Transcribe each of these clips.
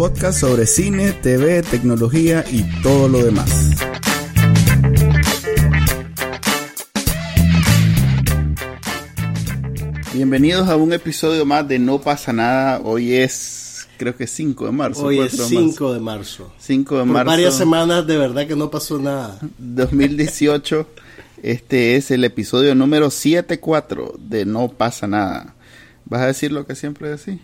Podcast sobre cine, TV, tecnología y todo lo demás. Bienvenidos a un episodio más de No pasa nada. Hoy es, creo que 5 de marzo. Hoy es 4 de 5 de marzo. 5 de Por marzo. varias semanas de verdad que no pasó nada. 2018. Este es el episodio número 74 de No pasa nada. ¿Vas a decir lo que siempre decís?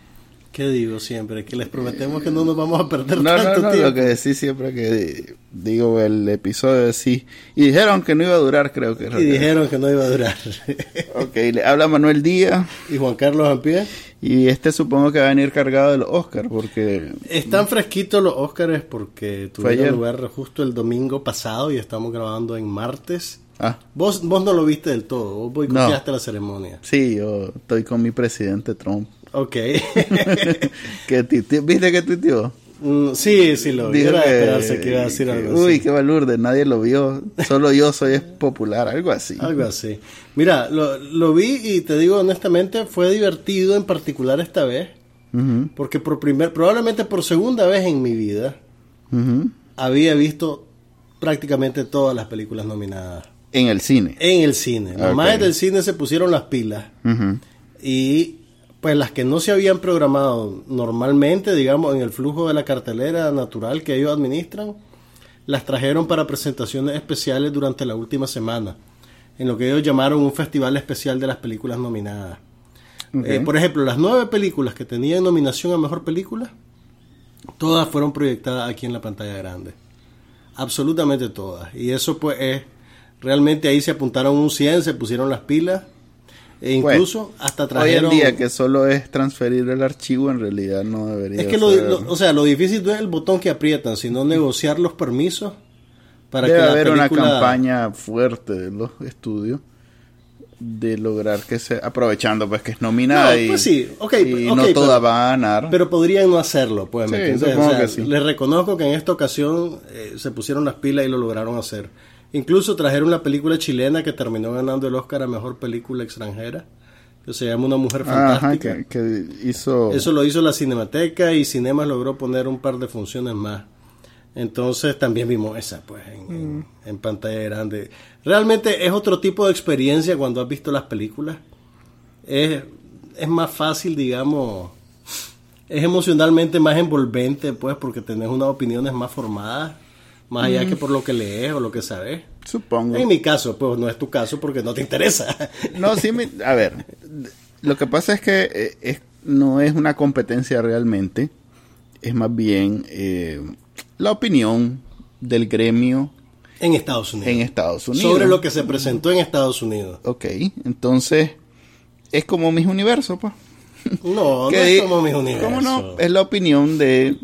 ¿Qué digo siempre? Que les prometemos que no nos vamos a perder No, no, tanto no, tiempo. lo que decís siempre que digo el episodio sí. Y dijeron que no iba a durar, creo que. Y dijeron que no iba a durar. Ok, le habla Manuel Díaz ¿Y Juan Carlos Ampie? y este supongo que va a venir cargado de los Oscar porque Están fresquitos los Óscares porque tuvieron lugar justo el domingo pasado y estamos grabando en martes. ah Vos, vos no lo viste del todo, vos boicoteaste la ceremonia. sí yo estoy con mi presidente Trump Ok. que tuiteó- viste que tuiteó Mm, sí, sí lo vi. Dijo Era de que- esperarse que iba a decir algo uy así. qué balurde nadie lo vio solo yo soy popular algo así Algo así. Mira, lo, lo vi y te digo honestamente, fue divertido en particular esta vez. Porque por primer, probablemente por segunda vez en mi vida, había visto prácticamente todas las películas nominadas en el cine en el cine. Los Ok. más del cine se pusieron las pilas. Ujú. Y pues las que no se habían programado normalmente, digamos, en el flujo de la cartelera natural que ellos administran, las trajeron para presentaciones especiales durante la última semana, en lo que ellos llamaron un festival especial de las películas nominadas. Eh, por ejemplo, las nueve películas que tenían nominación a Mejor Película, todas fueron proyectadas aquí en la pantalla grande. Absolutamente todas. Y eso pues es, realmente ahí se apuntaron un 100, se pusieron las pilas, e incluso hasta Hoy trajeron... en día que solo es transferir el archivo, en realidad no debería es que lo, o sea, lo difícil no es el botón que aprietan, sino negociar los permisos para Debe que la haber una campaña fuerte de los estudios de lograr que se aprovechando pues que es nominada No, y, pues sí, ok, y no toda va a ganar. Pero podrían no hacerlo, pues. ¿me Sí, O sea, sí. Les reconozco que en esta ocasión eh, se pusieron las pilas y lo lograron hacer. Incluso trajeron una película chilena que terminó ganando el Oscar a Mejor Película Extranjera, que se llama Una Mujer Ajá, Fantástica. que, que hizo Eso lo hizo la Cinemateca y Cinemas logró poner un par de funciones más. Entonces también vimos esa, pues, en, en- en pantalla grande. Realmente es otro tipo de experiencia cuando has visto las películas. Es, es más fácil, digamos, es emocionalmente más envolvente, pues, porque tenés unas opiniones más formadas, más allá que por lo que lees o lo que sabes. supongo. En mi caso, pues no es tu caso porque no te interesa. No, sí, me- a ver, lo que pasa es que eh, es, no es una competencia realmente, es más bien eh, la opinión del gremio en Estados Unidos. en Estados Unidos. Sobre lo que se presentó en Estados Unidos. Ok, entonces es como mis universos, pues. No, no es como mis universos. ¿Cómo no? Es la opinión de,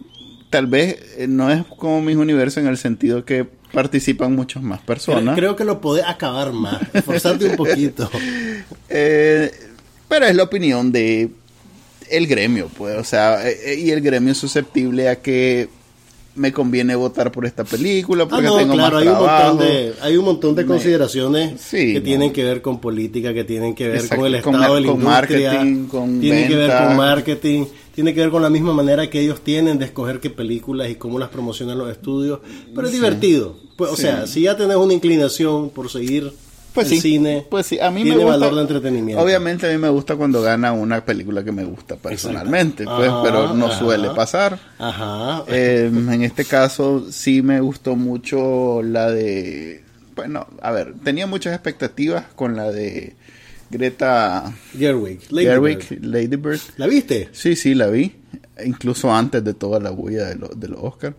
tal vez eh, no es como mis universos en el sentido que participan muchas más personas. creo que lo podés acabar más, esforzarte un poquito. Eh, pero es la opinión de el gremio, pues, o sea, eh, eh, y el gremio es susceptible a que me conviene votar por esta película Ah, porque no, tengo claro, más hay un, montón de, hay un montón de Me- consideraciones Sí, que no. tienen que ver con política, que tienen que ver Exacto, con el con estado de la con industria, marketing, con tiene que ver venta. con marketing, tiene que ver con la misma manera que ellos tienen de escoger qué películas y cómo las promocionan los estudios, pero es divertido. Pues, o sea, si ya tenés una inclinación por seguir Pues el sí, cine, pues sí, a mí tiene me gusta, valor de entretenimiento. Obviamente a mí me gusta cuando gana una película que me gusta personalmente, pues, Ajá, pero no ajá. suele pasar. Ajá. Eh, en este caso sí me gustó mucho la de, bueno, a ver, tenía muchas expectativas con la de Greta Gerwig, Lady Gerwig, Bird. Lady Bird. ¿La viste? Sí, sí, la vi, incluso antes de toda la bulla de, los de los Oscars.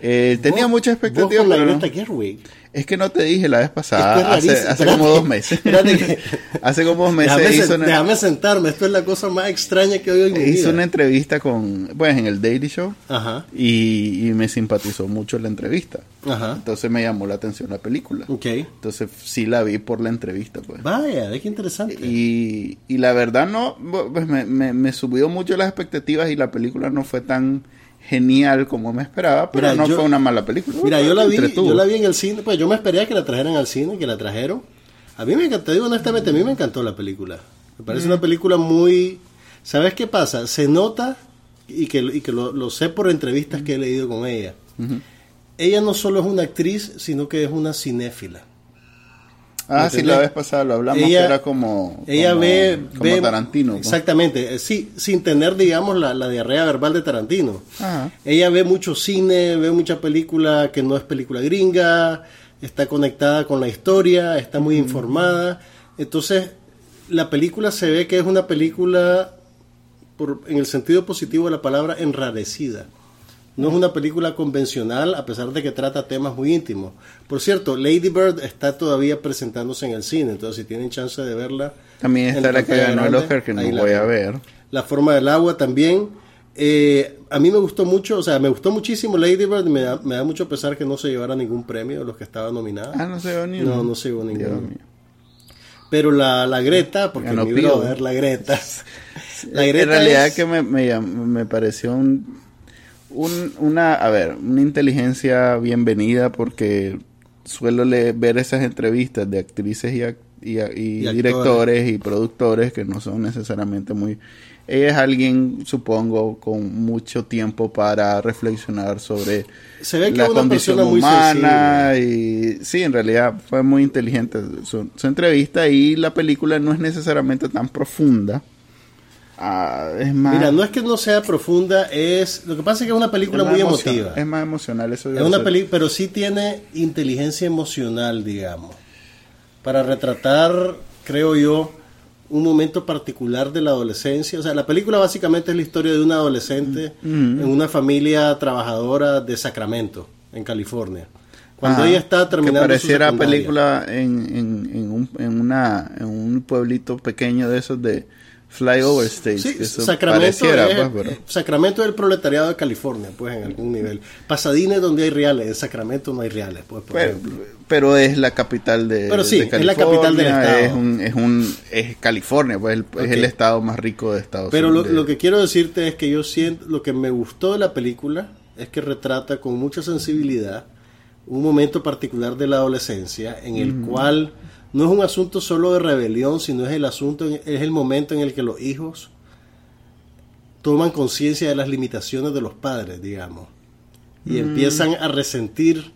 Eh, tenía Vos- muchas vos con la pero no. Greta Gerwig. Es que no te dije la vez pasada, es hace, rarísimo. hace como dos meses. Que- hace como dos meses Déjame, hizo sen- una, déjame sentarme, esto es la cosa más extraña que he oído en mi hizo vida. una entrevista con, pues en el Daily Show Ajá, y, y me simpatizó mucho la entrevista. ajá. Entonces me llamó la atención la película. Ok. Entonces sí la vi por la entrevista, pues. Vaya, ve qué interesante. Y, y la verdad no, pues me, me, me subió mucho las expectativas y la película no fue tan genial como me esperaba, pero Mira, no yo- fue una mala película. Mira, yo la vi, Entretuvo. yo la vi en el cine, pues yo me esperé a que la trajeran al cine, que la trajeron. A mí me encantó, te digo honestamente, a mí me encantó la película. Me parece una película muy... ¿Sabes qué pasa? Se nota, y que, y que lo, lo sé por entrevistas que he leído con ella, ella no solo es una actriz, sino que es una cinéfila. Ah, ¿Me sí, la vez pasada lo hablamos, Ella- que era como, Ella como- ve, como ve- Tarantino. pues. Exactamente, eh, sí, sin tener, digamos, la, la diarrea verbal de Tarantino. Ajá. Ella ve mucho cine, ve mucha película que no es película gringa, está conectada con la historia, está muy informada. Entonces, la película se ve que es una película, por, en el sentido positivo de la palabra, enrarecida. No es una película convencional, a pesar de que trata temas muy íntimos. Por cierto, Lady Bird está todavía presentándose en el cine, entonces si tienen chance de verla. También en está la que ganó el Oscar, que no la voy a ver. La forma del agua también. Eh, a mí me gustó mucho, o sea, me gustó muchísimo Lady Bird. Me da, me da mucho pesar que no se llevara ningún premio de los que estaban nominados. Ah, no se vio ni No, no se llevó ninguno. Pero la, la Greta, porque Ganó mi brother, la Greta. La en Greta realidad es- que me, me, me pareció un, un- una, a ver, una inteligencia bienvenida porque suelo le- ver esas entrevistas de actrices y, ac- y, directores y productores que no son necesariamente muy... Ella es alguien, supongo, con mucho tiempo para reflexionar sobre Se ve que la condición persona muy humana y sí, en realidad fue muy inteligente su, su entrevista y la película no es necesariamente tan profunda. Ah, es más Mira, no es que no sea profunda, es lo que pasa es que es una película es muy emotiva. Es más emocional eso. Es una película, pero sí tiene inteligencia emocional, digamos, para retratar, creo yo, un momento particular de la adolescencia. O sea, la película básicamente es la historia de una adolescente en una familia trabajadora de Sacramento, en California. Cuando Ajá, ella está terminando que pareciera película en, en, en, un, en, una, en un pueblito pequeño de esos de flyover states. Sí, eso Sacramento, es, pues, pero- Sacramento es el proletariado de California, pues en algún nivel. Pasadena es donde hay reales, en Sacramento no hay reales, pues por pero, ejemplo. pero es la capital de, Pero sí, de es la capital del estado. Es, un, es, un, es California, pues el- es el estado más rico de Estados Pero Unidos. lo que quiero decirte es que yo siento, lo que me gustó de la película es que retrata con mucha sensibilidad un momento particular de la adolescencia en el cual no es un asunto solo de rebelión, sino es el asunto, es el momento en el que los hijos toman conciencia de las limitaciones de los padres, digamos, y empiezan a resentir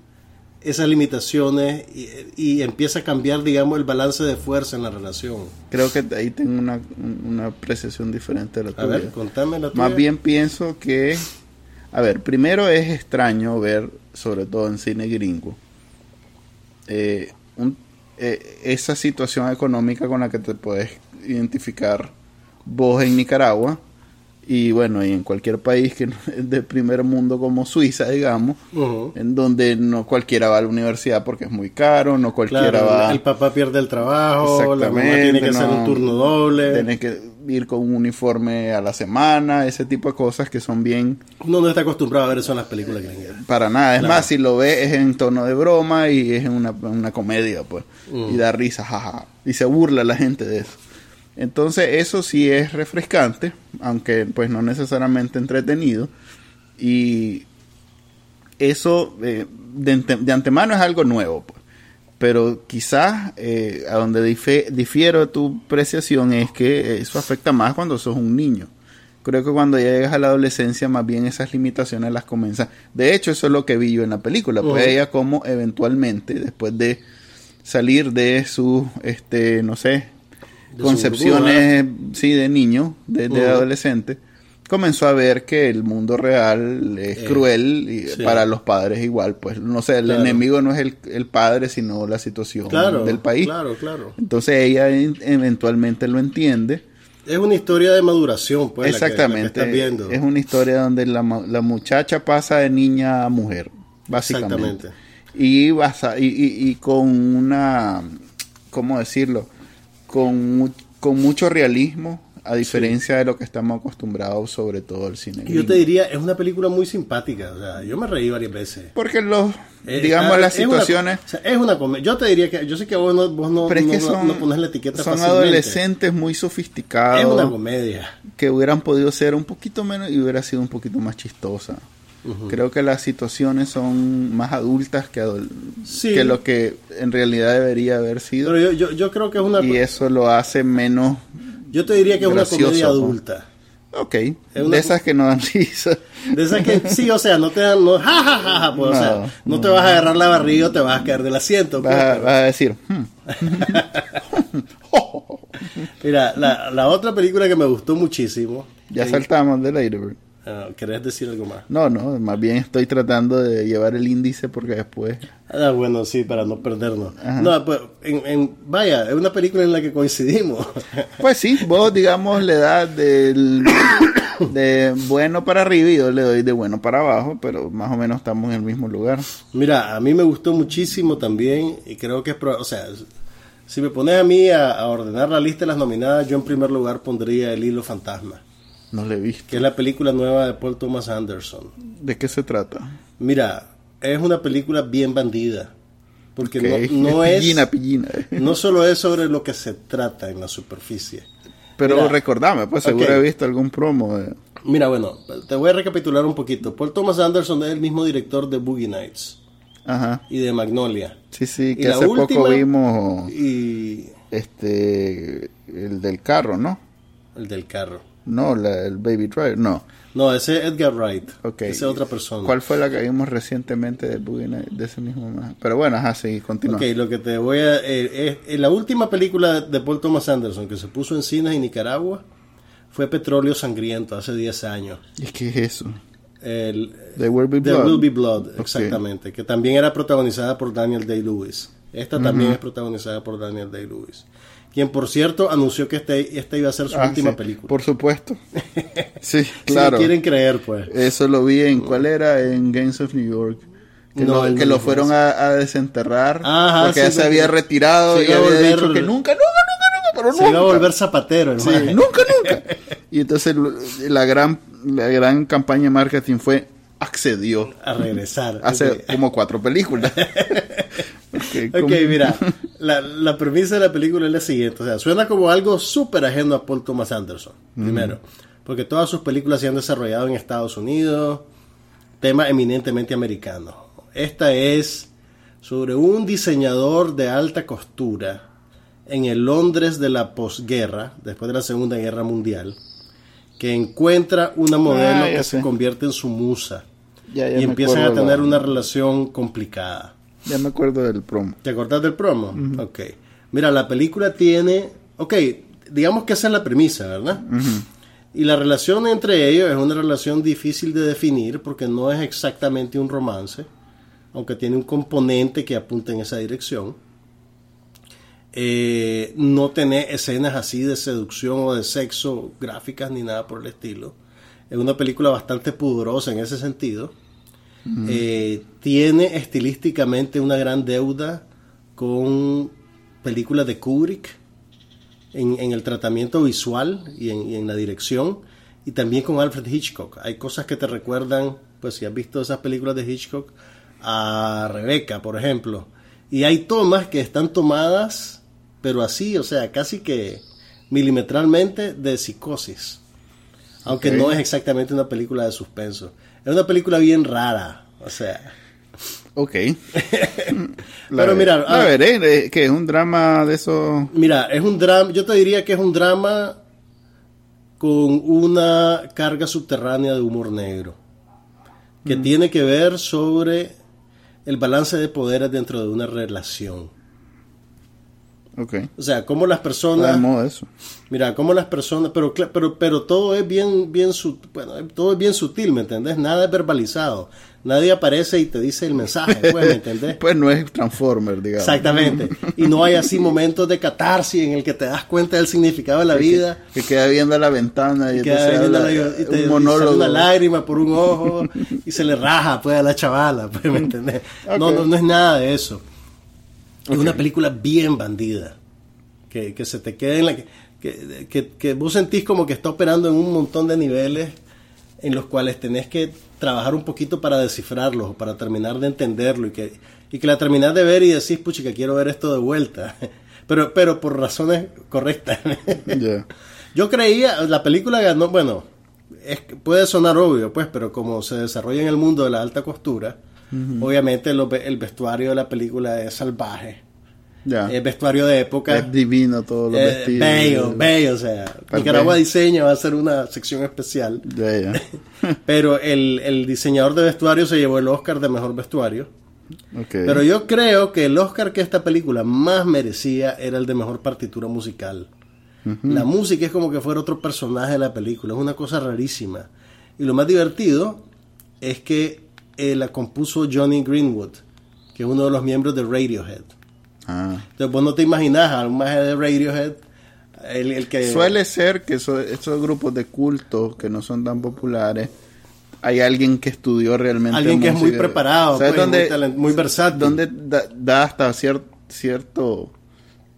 esas limitaciones y, y empieza a cambiar, digamos, el balance de fuerza en la relación. Creo que ahí tengo una, una apreciación diferente de la A tuya. ver, contame la Más tuya. bien pienso que, a ver, primero es extraño ver, sobre todo en cine gringo, eh, un- eh, esa situación económica con la que te puedes identificar vos en Nicaragua y bueno, y en cualquier país que de primer mundo como Suiza, digamos, en donde no cualquiera va a la universidad porque es muy caro, no cualquiera Claro, va... el papá pierde el trabajo, la mamá Exactamente, tiene que hacer un turno doble. Tienes que ir con un uniforme a la semana, ese tipo de cosas que son bien Uno no está acostumbrado a ver eso en las películas gringas. para nada. Es Claro. más, si lo ves es en tono de broma y es una, una comedia, pues. Y da risa, jaja. Y se burla la gente de eso. Entonces, eso sí es refrescante, aunque pues no necesariamente entretenido. Y eso eh, de, ante- de antemano es algo nuevo, pues. Pero quizás eh, a donde difiero tu apreciación es que eso afecta más cuando sos un niño. Creo que cuando ya llegas a la adolescencia, más bien esas limitaciones las comienzan. De hecho, eso es lo que vi yo en la película. Pues ella como eventualmente, después de salir de su, este, no sé, De concepciones, sí, de niño, de, adolescente, comenzó a ver que el mundo real es Eh, cruel y sí. para los padres igual. Pues, no sé, el Claro. enemigo no es el, el padre, sino la situación Claro, del país. claro, claro. Entonces ella en- eventualmente lo entiende. Es una historia de maduración, pues, la que- la que Exactamente. estás viendo. Es una historia donde la, la muchacha pasa de niña a mujer. básicamente. Exactamente. Y, basa, y, y, y con una, ¿cómo decirlo? Con, con mucho realismo, a diferencia de lo que estamos acostumbrados, sobre todo el cine. Y yo te diría, es una película muy simpática. O sea, yo me reí varias veces. Porque los, Eh, digamos, ah, las una- situaciones... o sea, es una comedia. Yo te diría que, yo sé que vos no, vos no, Pero es no- que no- son, no pones la etiqueta son fácilmente. adolescentes muy sofisticados. Es una comedia. que hubieran podido ser un poquito menos y hubiera sido un poquito más chistosa. Creo que las situaciones son más adultas que, Sí. que lo que en realidad debería haber sido. Pero yo, yo, yo creo que es una. y eso lo hace menos... Yo te diría que es una comedia ¿no? adulta. Ok, una- de esas que no dan risa. De esas que sí, o sea, no te dan. No, ja, ja, ja, ja, pues, o No, sea, no, te vas a agarrar la barriga o te vas a caer del asiento. pues, Vas a, pero- vas a decir... "Hmm". Mira, la, la otra película que me gustó muchísimo. ya saltamos de Ladybird. Ah, ¿Querés decir algo más? No, no, más bien estoy tratando de llevar el índice porque después... Ah, bueno, sí, para no perdernos. Ajá. No, pues, en, en- vaya, es una película en la que coincidimos. Pues sí, vos digamos le das del de bueno para arriba y yo le doy de bueno para abajo, pero más o menos estamos en el mismo lugar. Mira, a mí me gustó muchísimo también y creo que es, pro- o sea, si me pones a mí a, a ordenar la lista de las nominadas, yo en primer lugar pondría El Hilo Fantasma, No le he visto. que es la película nueva de Paul Thomas Anderson. ¿De qué se trata? Mira, es una película bien bandida, porque no, no es, Pillina, pillina. no solo es sobre lo que se trata en la superficie. Pero Mira. recordame, pues seguro he visto algún promo de... Mira, bueno, te voy a recapitular un poquito. Paul Thomas Anderson es el mismo director de Boogie Nights Ajá. y de Magnolia. Sí, sí, que hace última- poco vimos Y este el del carro, ¿no? el del carro. No, la- el Baby Driver, no. No, ese es Edgar Wright. Ok. Esa es otra persona. ¿Cuál fue la que vimos recientemente de Boogie Nights? de ese mismo más? Pero bueno, ajá, sí, continúa. Ok, lo que te voy a... eh, es- en la última película de Paul Thomas Anderson que se puso en cines en Nicaragua fue Petróleo Sangriento hace 10 años. ¿Y qué es eso? El, There Will Be There Blood. Will Be Blood, Ok. exactamente. Que también era protagonizada por Daniel Day-Lewis. Esta también es protagonizada por Daniel Day-Lewis. Quien, por cierto, anunció que este, esta iba a ser su Ah, última sí, película. Por supuesto. Sí, Si claro. lo quieren creer, pues. Eso lo vi en, ¿cuál era? En Games of New York. Que No, lo, que lo fueron a, a desenterrar. Ajá, porque sí, ya se porque había retirado se y había volver- dicho que nunca, nunca, nunca, nunca, pero Se iba a nunca. volver zapatero, el Sí, maje. nunca, nunca. Y entonces la gran, la gran campaña de marketing fue accedió. A regresar. Hace Ok. como cuatro películas. Ok, Ok, como- mira, la, la premisa de la película es la siguiente. O sea, suena como algo súper ajeno a Paul Thomas Anderson, primero. Porque todas sus películas se han desarrollado en Estados Unidos, tema eminentemente americano. Esta es sobre un diseñador de alta costura en el Londres de la posguerra, después de la Segunda Guerra Mundial, que encuentra una modelo Ah, que sé. se convierte en su musa Ya, ya y empiezan a tener la- una relación complicada. Ya me acuerdo del promo. ¿Te acordás del promo? Ok. Mira, la película tiene... Ok, digamos que esa es la premisa, ¿verdad? Y la relación entre ellos es una relación difícil de definir porque no es exactamente un romance, aunque tiene un componente que apunta en esa dirección. Eh, no tiene escenas así de seducción o de sexo gráficas ni nada por el estilo. Es una película bastante pudorosa en ese sentido. Eh, tiene estilísticamente una gran deuda con películas de Kubrick en, en el tratamiento visual y en, y en la dirección y también con Alfred Hitchcock. Hay cosas que te recuerdan, pues si has visto esas películas de Hitchcock, a Rebeca, por ejemplo. Y hay tomas que están tomadas, pero así, o sea, casi que milimetralmente de psicosis. Aunque no es exactamente una película de suspenso. Es una película bien rara, o sea... Ok. Pero mira, la ah, veré, eh, que es un drama de esos... Mira, es un drama, yo te diría que es un drama con una carga subterránea de humor negro, que tiene que ver sobre el balance de poderes dentro de una relación. Ok. O sea, cómo las personas... moda eso. Mira, cómo las personas, pero, pero, pero todo es bien, bien, bueno, todo es bien sutil, ¿me entendés? Nada es verbalizado. Nadie aparece y te dice el mensaje, pues, ¿me entendés? Pues no es Transformer, digamos. Exactamente. Y no hay así momentos de catarsis en el que te das cuenta del significado de la vida. Que queda viendo a la ventana y, Y queda viendo habla- la- y te- y un sale monólogo. una lágrima por un ojo y se le raja pues a la chavala, pues, ¿me entendés? No, Ok. no, no es nada de eso. Es una película bien bandida. Que, que se te quede en la que, que, que- que vos sentís como que está operando en un montón de niveles en los cuales tenés que trabajar un poquito para descifrarlos, para terminar de entenderlo y que, y que la terminás de ver y decís, puchica, quiero ver esto de vuelta. Pero, pero por razones correctas. Yo creía, la película ganó, bueno, es, que puede sonar obvio, pues, pero como se desarrolla en el mundo de la alta costura, obviamente lo el vestuario de la película es salvaje. Ya. Es vestuario de época. Es divino todos los eh, vestidos. bello, bello, o sea, Nicaragua bello. Diseña va a ser una sección especial. Pero el, el diseñador de vestuario se llevó el Oscar de mejor vestuario. Pero yo creo que el Oscar que esta película más merecía era el de mejor partitura musical. La música es como que fuera otro personaje de la película, es una cosa rarísima. Y lo más divertido es que eh, la compuso Johnny Greenwood, que es uno de los miembros de Radiohead. Ah. Entonces vos no te imaginas al maje de Radiohead, el, el que... Suele ser que eso- esos grupos de culto que no son tan populares, hay alguien que estudió realmente Alguien que es muy preparado, ¿Sabes pues, dónde- muy muy versátil. Donde da, da hasta cier- cierto...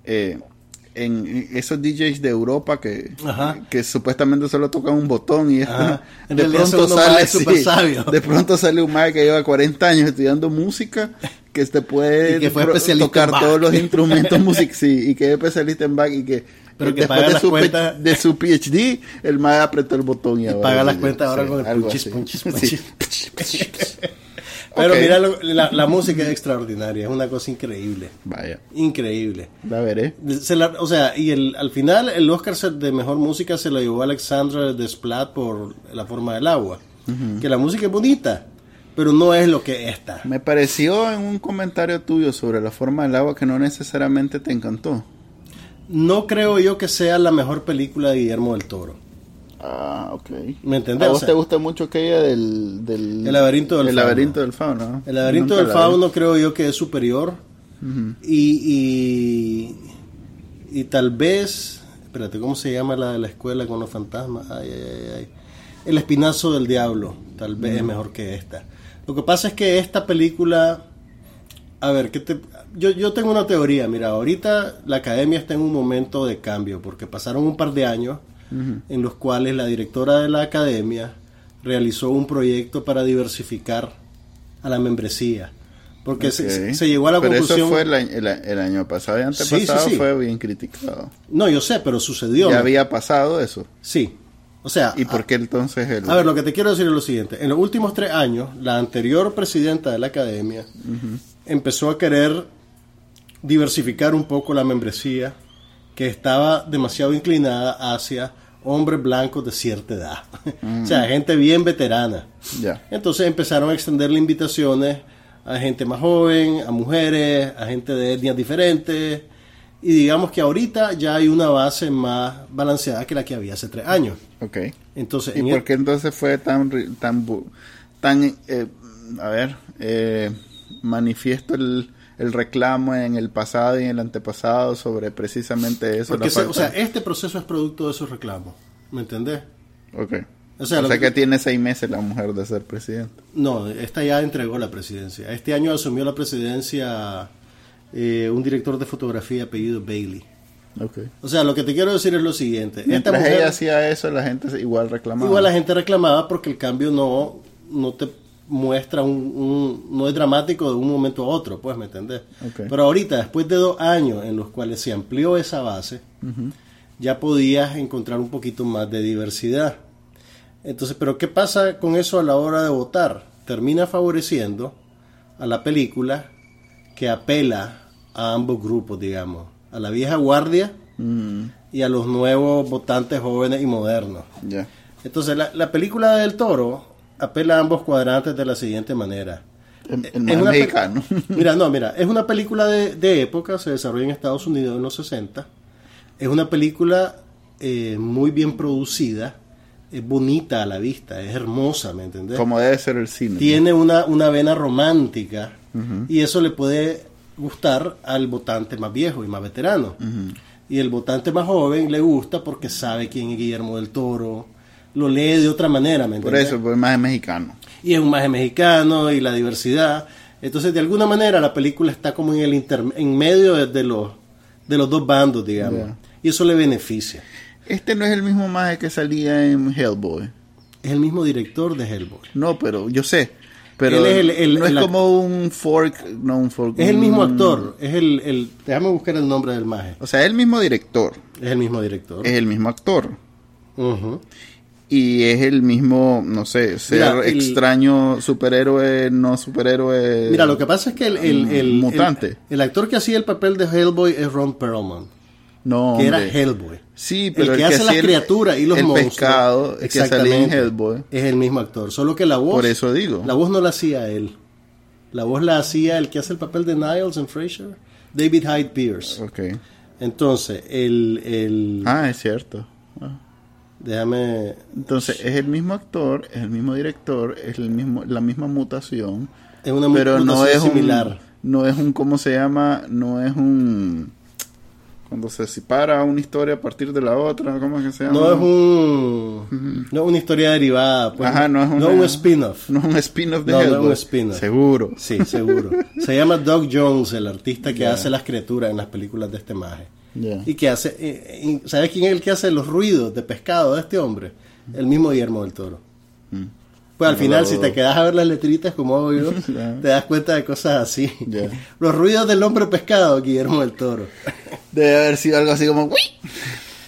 eh, en esos DJs de Europa que, que supuestamente solo tocan un botón y de pronto sale sí, sabios. de pronto sale un mae que lleva 40 años estudiando música que te puede Y que fue tocar todos los instrumentos musicales sí, y que es especialista en Bach y que Pero que después paga de su, cuentas- de su PhD el mae apretó el botón y, ahora paga las cuentas ahora sí, con el punchis, así. punchis, Sí. punchis. Pero mira, lo- la, la música es extraordinaria, es una cosa increíble. vaya Increíble. la veré Se la- o sea, y el, al final el Oscar de mejor música se lo llevó Alexandra Desplat por La forma del agua. Que la música es bonita, pero no es lo que esta. me pareció en un comentario tuyo sobre la forma del agua que no necesariamente te encantó No creo yo que sea la mejor película de Guillermo del Toro. Ah ok ¿Me entendés? a O vos sea, te gusta mucho aquella del, del El laberinto del el fauno. laberinto del fauno ¿no? El laberinto Nunca del vi. fauno creo yo que es superior. y, y, y tal vez, espérate, ¿cómo se llama la de la escuela con los fantasmas? Ay, ay, ay, ay. El espinazo del diablo, tal vez es mejor que esta. Lo que pasa es que esta película, a ver, ¿qué te, yo, yo tengo una teoría, mira, ahorita la academia está en un momento de cambio, porque pasaron un par de años en los cuales la directora de la academia realizó un proyecto para diversificar a la membresía. Porque se, Ok. se- se llegó a la pero conclusión... eso fue el, año- el, el año pasado y antepasado Sí, sí, sí. fue bien criticado No, yo sé, pero sucedió. ya había pasado eso Sí. O sea, y por qué entonces el A ver, lo que te quiero decir es lo siguiente. En los últimos tres años, la anterior presidenta de la academia empezó a querer diversificar un poco la membresía que estaba demasiado inclinada hacia hombres blancos de cierta edad. o sea, gente bien veterana. Entonces empezaron a extenderle invitaciones a gente más joven, a mujeres, a gente de etnias diferentes. Y digamos que ahorita ya hay una base más balanceada que la que había hace tres años. ok Entonces, ¿Y en por qué entonces fue tan, tan eh, a ver, eh, manifiesto el, el reclamo en el pasado y en el antepasado sobre precisamente eso? Porque, se- o sea, este proceso es producto de esos reclamos. ¿Me entendés? ok. O O sea, que... que- tiene seis meses la mujer de ser presidenta. No, esta ya entregó la presidencia. Este año asumió la presidencia eh, un director de fotografía apellido Bailey. Ok. O sea, lo que te quiero decir es lo siguiente. Esta Mientras mujer, ella hacía eso, la gente igual reclamaba. igual la gente reclamaba porque el cambio no, no te muestra un, un- no es dramático de un momento a otro, pues, ¿me entendés? Pero ahorita, después de dos años en los cuales se amplió esa base, ya podías encontrar un poquito más de diversidad. Entonces, pero ¿qué pasa con eso a la hora de votar? Termina favoreciendo a la película que apela a ambos grupos, digamos, a la vieja guardia Mm, y a los nuevos votantes jóvenes y modernos. Entonces, la, la película del toro apela a ambos cuadrantes de la siguiente manera. El, el Es una mexicano. Mira, no, mira, es una película de, de época, se desarrolla en Estados Unidos en los 60. Es una película eh, muy bien producida, es bonita a la vista, es hermosa, ¿me entendés? Como debe ser el cine. Tiene una, una vena romántica y eso le puede gustar al votante más viejo y más veterano. Y el votante más joven le gusta porque sabe quién es Guillermo del Toro, lo lee de otra manera, ¿me Por eso, pues más es mexicano. y es un maje mexicano y la diversidad. Entonces, de alguna manera, la película está como en el inter- en medio de, de los de los dos bandos, digamos. Y eso le beneficia. Este no es el mismo maje que salía en Hellboy. Es el mismo director de Hellboy. No, pero yo sé. Pero es el- el- no es el- como un fork, no un fork. Es el mismo un- actor. Es el, el déjame buscar el nombre del maje. O sea, es el mismo director, Es el mismo director. es el mismo actor. Ujú. Y es el mismo, no sé, ser Mira, el- extraño, superhéroe, no superhéroe. Mira, lo que pasa es que el, el, el- Mutante. el- actor que hacía el papel de Hellboy es Ron Perlman, no, que era. Hellboy. Sí, pero el que hace las criaturas y los el monstruos. pescado, el que salía en. Hellboy. Es el mismo actor, solo que la voz. Por eso digo. La voz no la hacía él. La voz la hacía el que hace el papel de Niles en Frasier, David Hyde Pierce. Ok. Entonces, el, el Ah, es cierto. Ah. Déjame Entonces, es el mismo actor, es el mismo director, es el mismo, la misma mutación, es una pero no mutación es un, similar. no es un, ¿cómo se llama? No es un, cuando se separa una historia a partir de la otra, ¿cómo es que se llama? No es un no es una historia derivada, pues, Ajá, no es una- un spin-off. No es un spin-off de No, no es un spin-off. Seguro. Sí, seguro. Se llama Doug Jones, el artista que hace las criaturas en las películas de este maje. Y que hace, ¿sabes quién es el que hace los ruidos de pescado de este hombre? El mismo Guillermo del Toro. Mm. Pues al No final, si te quedas a ver las letritas como hago yo, te das cuenta de cosas así. Los ruidos del hombre pescado, Guillermo del Toro. Debe haber sido algo así como.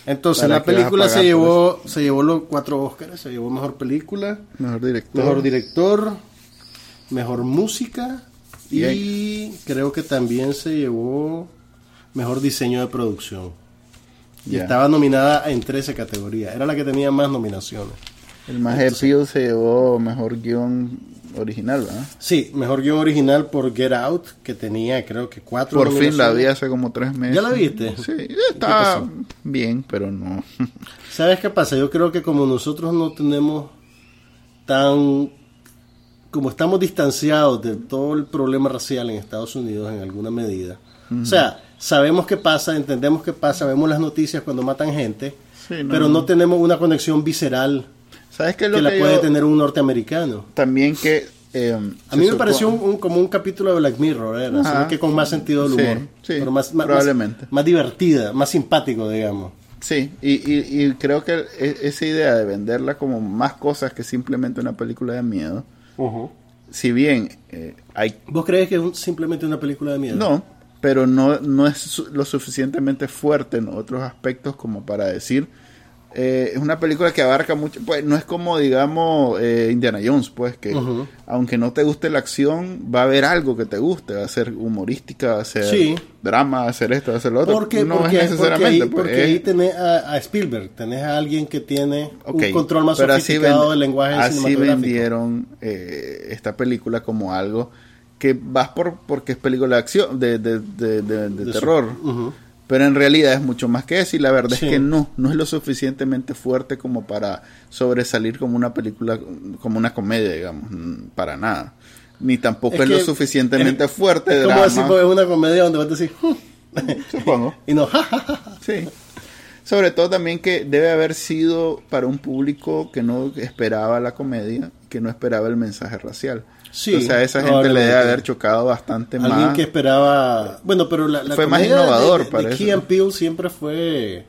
Entonces, ¿Para la película se llevó, se llevó los cuatro Oscars, se llevó mejor película, Mejor director. mejor director, mejor música y creo que también se llevó mejor diseño de producción. Y estaba nominada en 13 categorías. Era la que tenía más nominaciones. El más Peel se llevó mejor guion original, ¿verdad? Sí, mejor guion original por Get Out, que tenía creo que cuatro Por fin la vi hace como tres meses. ¿Ya la viste? Sí, está bien, pero no. ¿Sabes qué pasa? Yo creo que como nosotros no tenemos tan... Como estamos distanciados de todo el problema racial en Estados Unidos en alguna medida. O sea, sabemos qué pasa, entendemos qué pasa, vemos las noticias cuando matan gente, Sí, no, pero no tenemos una conexión visceral ¿Sabes qué es lo que que, la puede tener un norteamericano. También que... eh, A mí me pareció un, un- como un capítulo de Black Mirror, solo que con más sentido del humor. sí, pero más, más- probablemente. Más, más divertida, más simpático, digamos. Sí, y, y, y creo que e- esa idea de venderla como más cosas que simplemente una película de miedo, si bien eh, hay... ¿Vos crees que es un- simplemente una película de miedo? No, pero no, no es lo suficientemente fuerte en otros aspectos como para decir... eh, es una película que abarca mucho, pues no es como digamos eh, Indiana Jones, pues que aunque no te guste la acción, va a haber algo que te guste, va a ser humorística, va a ser Sí. drama, va a ser esto, va a ser lo otro. Porque, no porque, es necesariamente, porque ahí, pues, porque es- ahí tenés a, a Spielberg, tenés a alguien que tiene un control más sofisticado del lenguaje así cinematográfico. vendieron eh, esta película como algo que vas por porque es película de acción de, de, de, de- su- terror pero en realidad es mucho más que eso y la verdad Sí. es que no no es lo suficientemente fuerte como para sobresalir como una película como una comedia digamos mm, para nada ni tampoco es, Es lo suficientemente es- fuerte Es como decir, pues, es una comedia donde vas a decir, supongo y no. Sí. Sobre todo también que debe haber sido para un público que no esperaba la comedia, que no esperaba el mensaje racial. Sí, o sea, a esa gente le debe haber chocado bastante Alguien más. que esperaba. Bueno, pero la, la Fue más innovador, de, de, parece. Key and Peele siempre fue.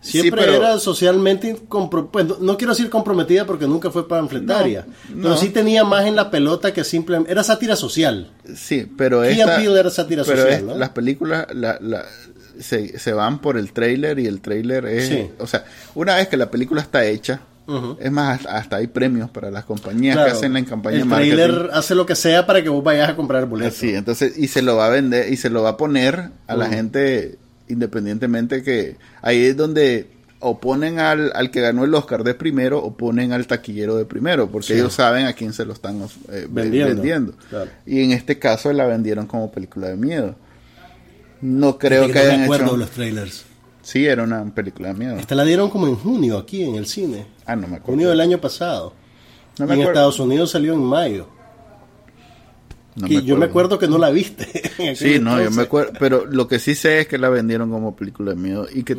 Siempre Sí, pero- era socialmente. compro- pues, no, no quiero decir comprometida porque nunca fue panfletaria. No, Pero sí tenía más en la pelota que simplemente. Era sátira social. Sí, pero Key esta, and Peele era sátira pero social, es- ¿no? las películas la, la- se, se van por el trailer y el trailer es... Sí. O sea, una vez que la película está hecha, Es más, hasta, hay premios para las compañías Claro, que hacen la campaña el marketing. trailer hace lo que sea para que vos vayas a comprar boletos. Sí, entonces, y se lo va a vender y se lo va a poner a la gente independientemente que ahí es donde o ponen al, al que ganó el Oscar de primero o ponen al taquillero de primero, porque Sí. ellos saben a quién se lo están eh, Vendiendo, vendiendo. claro. Y en este caso la vendieron como película de miedo. No creo Fíjate que no me hayan acuerdo hecho... los trailers. Sí, era una película de miedo. Esta la dieron como en junio aquí en el cine. Ah, no me acuerdo. Junio del año pasado. No y me en acuerdo. Estados Unidos salió en mayo. No Que yo me acuerdo que no la viste. Sí, no, yo me acuerdo, pero lo que sí sé es que la vendieron como película de miedo y que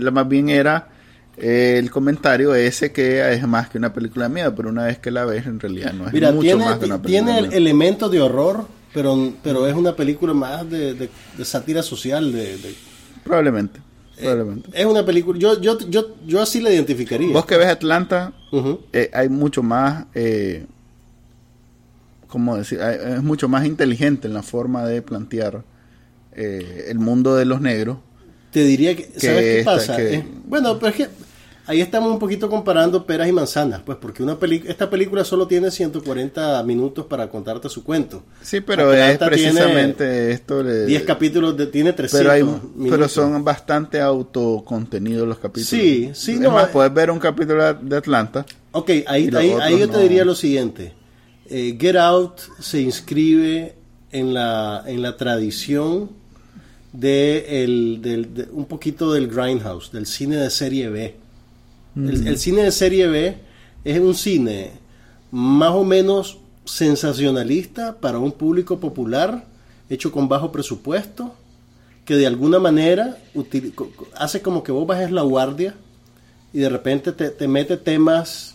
la más bien era eh, el comentario ese que es más que una película de miedo, pero una vez que la ves en realidad no es Mira, mucho tiene, más que una película tiene de el miedo. elemento de horror, pero, pero es una película más de, de- de sátira social. De, de- Probablemente, probablemente. es una película, yo, yo, yo, yo así la identificaría. Vos que ves Atlanta, eh, hay mucho más, eh, ¿cómo decir? Es mucho más inteligente en la forma de plantear eh, el mundo de los negros. Te diría que, ¿sabes qué esta- pasa? que- Eh, bueno, pero es que ahí estamos un poquito comparando peras y manzanas, pues porque una esta película solo tiene 140 minutos para contarte su cuento. Sí, pero es precisamente esto. le- 10 capítulos, de, tiene 300 pero, hay, minutos. pero son bastante autocontenidos los capítulos. Sí, sí, Es no, más, eh. puedes ver un capítulo de Atlanta. Ok, ahí, ahí, yo te diría lo siguiente. Eh, Get Out se inscribe en la, en la tradición de, el, del- de un poquito del Grindhouse, del cine de serie B. El, el cine de serie B es un cine más o menos sensacionalista para un público popular, hecho con bajo presupuesto, que de alguna manera util- hace como que vos bajes la guardia y de repente te, te mete temas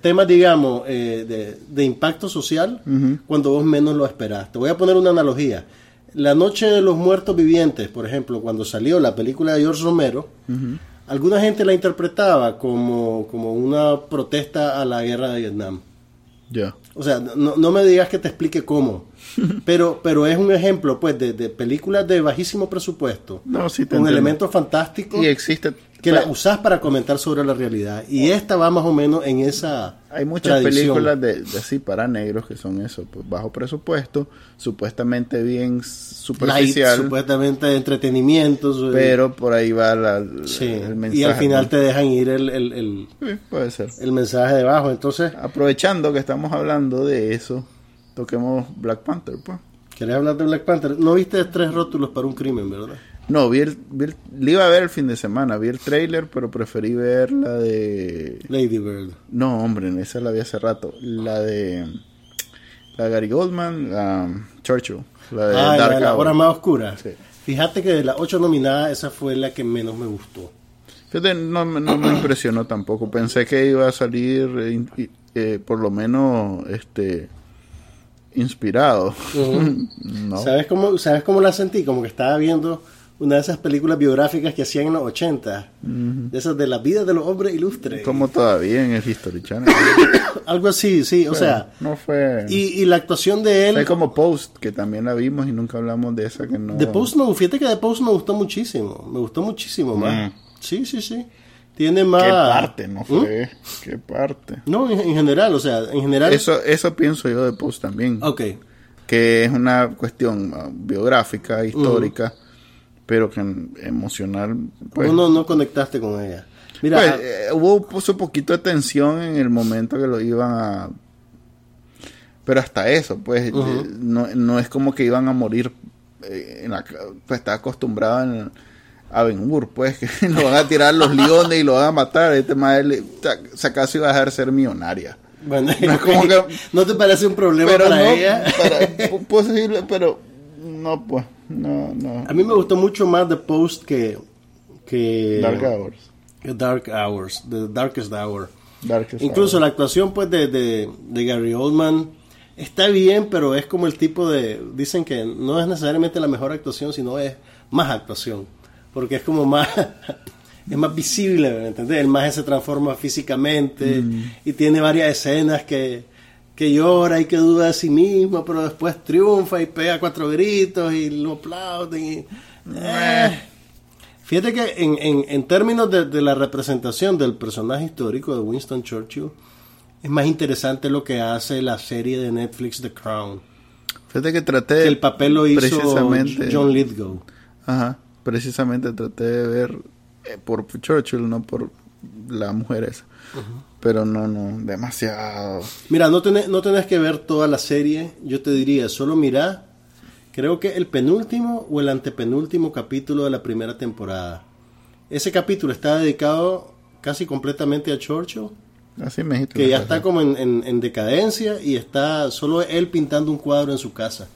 temas, digamos, eh, de, de impacto social cuando vos menos lo esperás. Te voy a poner una analogía. La Noche de los Muertos Vivientes, por ejemplo, cuando salió la película de George Romero, alguna gente la interpretaba como, como una protesta a la guerra de Vietnam. Ya. O sea, no, no me digas que te explique cómo, pero, pero es un ejemplo pues de, de películas de bajísimo presupuesto, No, sí te con entiendo. elementos fantásticos Y existe. Que la usás para comentar sobre la realidad. Y esta va más o menos en esa Hay muchas tradición. películas de, de así para negros que son eso, pues bajo presupuesto, supuestamente bien light, superficial, supuestamente de entretenimiento. pero por ahí va la- sí. el mensaje. y al final ¿no? te dejan ir el, el, el, Sí, puede ser. el mensaje debajo. Entonces, Aprovechando que estamos hablando de eso, toquemos Black Panther, pues. ¿querés hablar de Black Panther? No viste tres rótulos para un crimen, ¿verdad? No, vi el, vi el- le iba a ver el fin de semana, vi el trailer, pero preferí ver la de... Lady Bird. No, hombre, esa la vi hace rato. La de... La de Gary Goldman, um, Churchill. La de Ah, la Dark la Hour. hora más oscura. Sí. Fíjate que de las ocho nominadas, esa fue la que menos me gustó. Fíjate, no, me- no me impresionó tampoco. Pensé que iba a salir eh, eh, por lo menos este inspirado. no. ¿Sabes cómo, ¿Sabes cómo la sentí? Como que estaba viendo una de esas películas biográficas que hacían en los 80. De esas de la vida de los hombres ilustres. Como todavía en el History Channel. Algo así, sí. O sea, no fue... y, y la actuación de él... Fue como Post, que también la vimos y nunca hablamos de esa que no... The Post me, fíjate que The Post me gustó muchísimo. Me gustó muchísimo más. Mm. Sí, sí, sí. Tiene más... ¿Qué parte no ¿Mm? fue? ¿Qué parte? No, en, en general, o sea, en general... Eso, eso pienso yo de Post también. Ok. Que es una cuestión ah, biográfica, histórica, pero que en- emocional... Pues, no, no conectaste con ella. Mira, Pues, ah, eh, hubo puso un poquito de tensión en el momento que lo iban a... Pero hasta eso, pues, eh, no, no es como que iban a morir eh, en la... Pues está acostumbrado en, a Ben Hur, pues, que lo van a tirar los leones y lo van a matar. Este madre, se acaso iba a dejar ser millonaria. bueno, no es como que- ¿no te parece un problema Pero para no, ella? para- posible, pero no, pues, no, no. A mí me gustó mucho más The Post que... que Dark Hours. que Dark Hours, The Darkest Hour. Darkest Incluso la actuación pues de, de, de Gary Oldman está bien, pero es como el tipo de... Dicen que no es necesariamente la mejor actuación, sino es más actuación. Porque es como más... es más visible, ¿me entendés? El maje se transforma físicamente y tiene varias escenas que, que llora y que duda de sí mismo, pero después triunfa y pega cuatro gritos y lo aplauden. y- eh. Fíjate que en, en, en términos de, de la representación del personaje histórico de Winston Churchill, es más interesante lo que hace la serie de Netflix The Crown. Fíjate que traté Que el papel lo hizo precisamente, John Lithgow. Ajá, precisamente traté de ver eh, por Churchill, no por la mujer esa. Pero no, no, demasiado. Mira, no tenés, no tenés que ver toda la serie. Yo te diría, solo mira, creo que el penúltimo o el antepenúltimo capítulo de la primera temporada. Ese capítulo está dedicado casi completamente a Churchill. Así me. Que ya está como en, en- en decadencia y está solo él pintando un cuadro en su casa.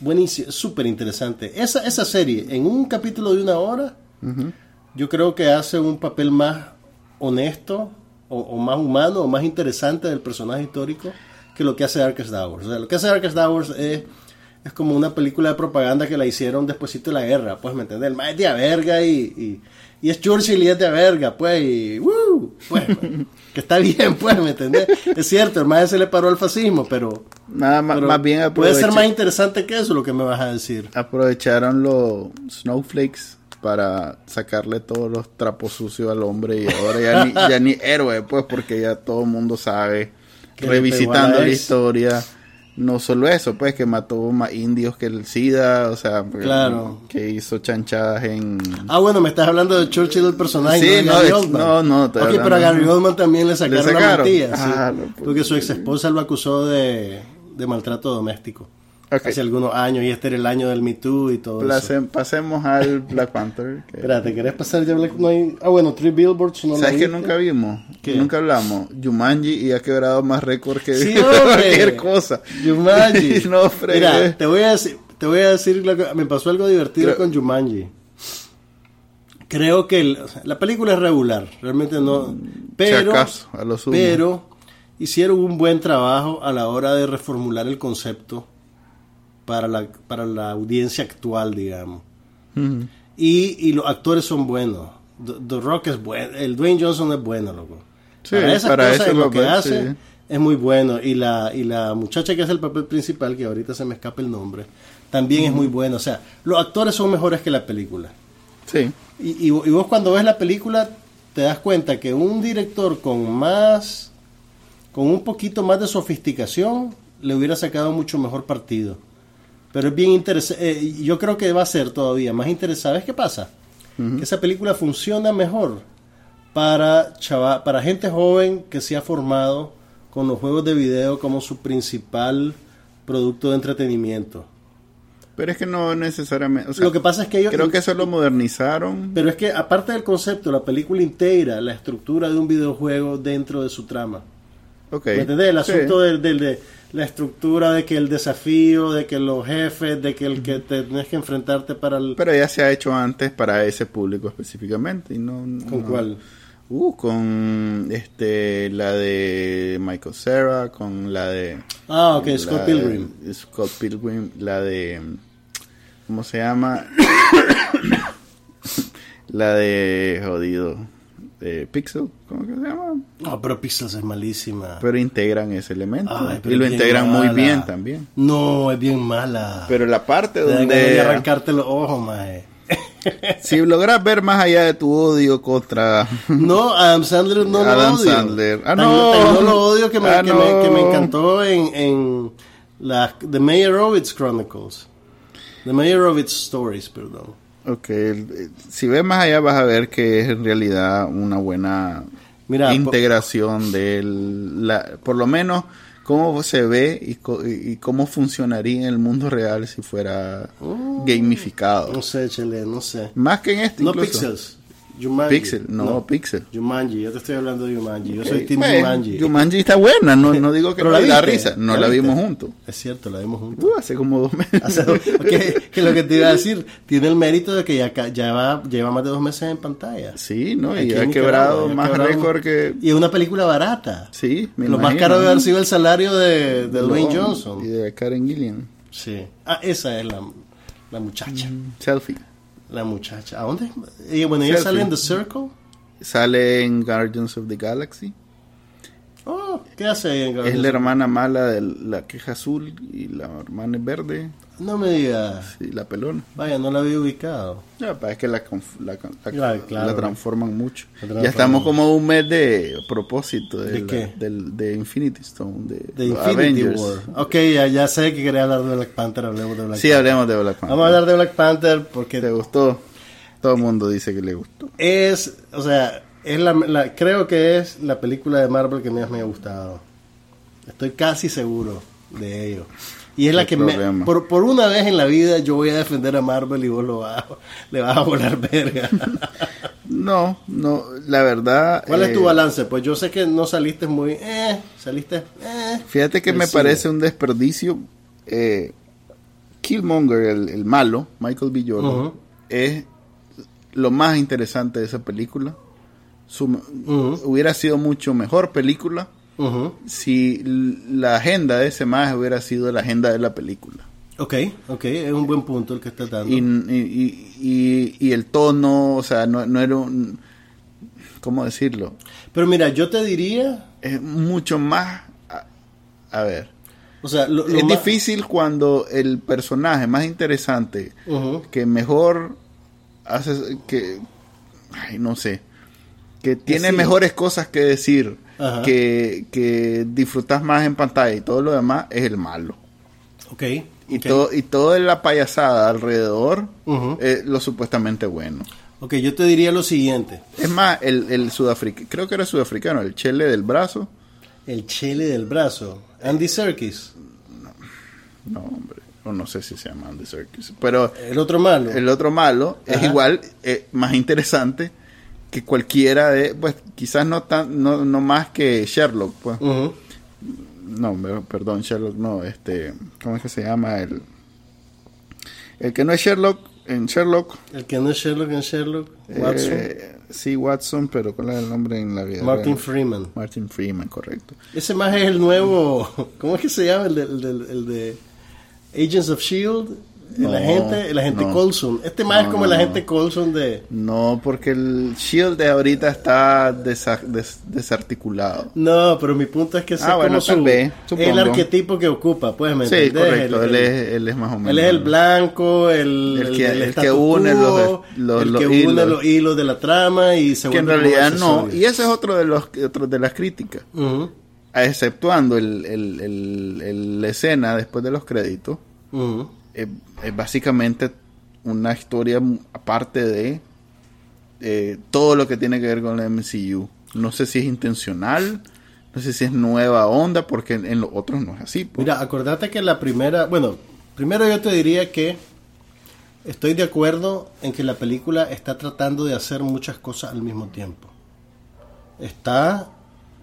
Buenísimo, súper interesante. Esa, esa serie, en un capítulo de una hora, yo creo que hace un papel más honesto o, o más humano o más interesante del personaje histórico que lo que hace Darkest Hours. O sea, lo que hace Darkest Hours es, es como una película de propaganda que la hicieron despuésito de la guerra, pues, ¿me entiendes? El más es de a verga y, y, y es Churchill y es de a verga, pues, y, ¡woo! pues, que está bien, pues, ¿me entendés? Es cierto, el más se le paró al fascismo, pero, Nada más, pero más bien puede ser más interesante que eso lo que me vas a decir. aprovecharon los snowflakes para sacarle todos los trapos sucios al hombre y ahora ya ni, ya ni héroe, pues, porque ya todo el mundo sabe, le revisitando la la historia. No solo eso, pues, que mató más indios que el SIDA, o sea, Claro. que hizo chanchadas en... Ah, bueno, me estás hablando de Churchill, el personaje. Sí, de no, Gary Oldman. no, no, Ok, hablando- pero a Gary Oldman también le sacaron, la sacaron? mantilla, sí, Ah, no, pues, porque su ex esposa lo acusó de, de maltrato doméstico Ok. hace algunos años y este era el año del Me Too y todo eso. Pasemos al Black Panther. que- Espérate, ¿querés pasar ya Black? No hay... Ah, bueno, Three Billboards no ¿Sabes que nunca vimos? ¿Qué? Nunca hablamos. Jumanji y ha quebrado más récord que Sí, cualquier cosa. Jumanji. no, fregué. Mira, te voy a decir, te voy a decir que me pasó algo divertido Creo- con Jumanji. Creo que el- la película es regular, realmente no, pero acaso, a lo sumo. pero hicieron un buen trabajo a la hora de reformular el concepto para la para la audiencia actual, digamos. Y, y los actores son buenos. The, The Rock es bueno, el Dwayne Johnson es bueno, loco. Sí, para esas para cosas ese y lo que hace sí. es muy bueno. Y la, y la muchacha que hace el papel principal, que ahorita se me escapa el nombre, también es muy buena. O sea, los actores son mejores que la película. Sí. Y, y, y vos cuando ves la película te das cuenta que un director con más, con un poquito más de sofisticación, le hubiera sacado mucho mejor partido. Pero es bien interesante, yo creo que va a ser todavía más interesante. ¿Sabes qué pasa? Que esa película funciona mejor para, chava- para gente joven que se ha formado con los juegos de video como su principal producto de entretenimiento. Pero es que no necesariamente. o sea, Lo que pasa es que ellos... creo que eso lo modernizaron. Pero es que aparte del concepto, la película integra la estructura de un videojuego dentro de su trama. Ok. ¿Me entendés? El Sí. asunto del- del- de, la estructura de que el desafío, de que los jefes, de que el que te tenés que enfrentarte para el... Pero ya se ha hecho antes para ese público específicamente. Y no, ¿Con no- cuál? Uh, con este la de Michael Cera, con la de Ah, ok, Scott de- Pilgrim. Scott Pilgrim, la de ¿cómo se llama? la de jodido de Pixel, ¿cómo que se llama? No, pero Pixels es malísima. Pero integran ese elemento Ay, y lo integran muy mala. bien también. No, es bien mala. Pero la parte Te donde arrancarte los ojos, maje. si logras ver más allá de tu odio contra No, Adam Sandler no Adam lo odio. Sandler. Ah, Tan- no. tan no lo odio que me, Ah, que me, que me no. encantó en, en la The Meyerowitz Chronicles. The Meyerowitz Stories, perdón. Ok, si ves más allá vas a ver que es en realidad una buena Mira, integración de la, por lo menos cómo se ve y, y- cómo funcionaría en el mundo real si fuera gamificado. No sé, Chele, no sé. Más que en este No incluso. Pixels. Pixel, no, Pixel. Jumanji, yo te estoy hablando de Jumanji. Yo soy Ok, Team pues, Jumanji. Jumanji está buena, no, no digo que no la da viste, risa, no ¿la la, vimos juntos. Es cierto, la vimos juntos. Uh, hace como dos meses. Hace dos- ok, que lo que te iba a decir, tiene el mérito de que ya, ya va, lleva más de dos meses en pantalla. Sí, ¿no? Aquí Y ha quebrado más récord que... Y es una película barata. Sí, me Lo más imagino, caro debe ¿no? haber sido el salario de, de Dwayne No, Johnson. Y de Karen Gillian. Sí. Ah, esa es la, la muchacha. Selfie. La muchacha. ¿A dónde? Ella, bueno, ella sale en The Circle. Sale en Guardians of the Galaxy. Oh, ¿qué hace ahí en Es Guardians la of- hermana mala de la queja azul y la hermana verde No me digas. y la pelona. Vaya, no la había ubicado. Ya, es que la, la, la- Claro, claro. la transforman mucho. Transforman. Ya estamos como un mes de propósito de, ¿De qué? del- de Infinity Stone, de, De Infinity Avengers. War. Ok, ya, ya sé que quería hablar de Black Panther. Hablemos de Black Sí, Panther. hablemos de Black Panther. Vamos a hablar de Black Panther porque ¿Te gustó? Todo el mundo dice que le gustó. Es, o sea, es la, la- creo que es la película de Marvel que más me ha gustado. Estoy casi seguro de ello. Y es la que me, por, por una vez en la vida yo voy a defender a Marvel y vos lo vas, le vas a volar verga. No, no, la verdad. ¿Cuál es tu eh, balance? Pues yo sé que no saliste muy, eh, saliste, eh. Fíjate que me cine. parece un desperdicio. eh, Killmonger, el, el malo, Michael B. Jordan, es lo más interesante de esa película. Su-. Hubiera sido mucho mejor película Ujú. si l- la agenda de ese más hubiera sido la agenda de la película. Ok, ok, es un buen punto el que estás dando. Y, y- y- y el tono, o sea, no, no era un... ¿Cómo decirlo? Pero mira, yo te diría, Es mucho más... A, a ver. o sea, lo, lo es más- difícil cuando el personaje más interesante, Ujú. que mejor hace... que Ay, no sé. Que tiene sí. mejores cosas que decir, Ajá. que, que disfrutas más en pantalla y todo lo demás, es el malo. Ok. Y, todo, y toda la payasada alrededor Ujú. es lo supuestamente bueno. Ok, yo te diría lo siguiente. Es más, el, el sudafricano, creo que era sudafricano, el chele del brazo. El chele del brazo. Andy Serkis. No, hombre, o no sé si se llama Andy Serkis. Pero El otro malo. el otro malo es Ajá. igual, eh, más interesante que cualquiera de, pues quizás no tan, no, no más que Sherlock, pues. No, perdón, Sherlock no, este, ¿cómo es que se llama? El, el que no es Sherlock, en Sherlock. El que no es Sherlock en Sherlock. Watson. eh, sí, Watson, pero ¿cuál es el nombre en la vida? Martin real? Freeman. Martin Freeman, correcto. Ese más es el nuevo. ¿Cómo es que se llama? El de, el de- el de Agents of Shield. El No, agente, el agente no. Coulson. Este más es No, como el agente Coulson de. No, porque el Shield de ahorita está desa- des- desarticulado. No, pero mi punto es que Ah, es bueno, su, vez, el arquetipo que ocupa, pues, ¿me Sí, correcto, El- él, el- es, él es más o menos. Él es el blanco, el, El que- del el que une los- los- el los que une hilos. los hilos de la trama y se que en realidad no. Y ese es otro de los otro de las críticas. Exceptuando el, el- el- el- la escena después de los créditos. ujú. Es, es básicamente una historia aparte de eh, todo lo que tiene que ver con el MCU. No sé si es intencional, no sé si es nueva onda, porque en, en los otros no es así. pues. Mira, acordate que la primera, bueno, primero yo te diría que estoy de acuerdo en que la película está tratando de hacer muchas cosas al mismo tiempo. Está,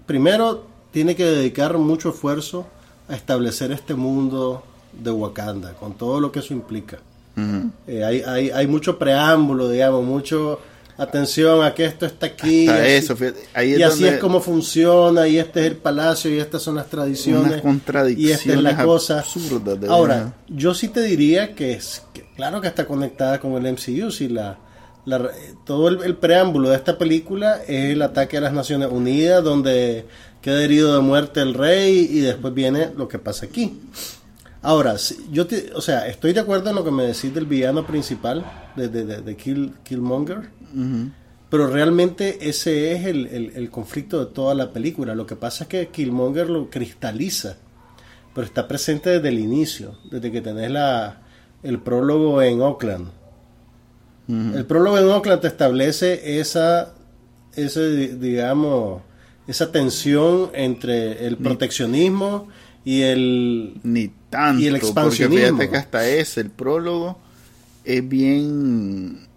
primero, tiene que dedicar mucho esfuerzo a establecer este mundo de Wakanda, con todo lo que eso implica. Eh, hay, hay, hay mucho preámbulo, digamos, mucho atención a que esto está aquí. Hasta y así- eso, fíjate, ahí es y así donde- es como funciona, y este es el palacio, y estas son las tradiciones. Y esta es la cosa. de Ahora, verdad. yo sí te diría que, es, que claro que está conectada con el MCU, si la, la- todo el, el preámbulo de esta película es el ataque a las Naciones Unidas, donde queda herido de muerte el rey, y después viene lo que pasa aquí. Ahora, yo te, o sea, estoy de acuerdo en lo que me decís del villano principal, de, de, de- de Kill, Killmonger, pero realmente ese es el, el- el conflicto de toda la película. Lo que pasa es que Killmonger lo cristaliza, pero está presente desde el inicio, desde que tenés la, el prólogo en Oakland. El prólogo en Oakland te establece esa, ese, di- digamos, esa tensión entre el proteccionismo y el, Ni tanto, Y el porque expansionismo. fíjate que hasta ese, el prólogo, es bien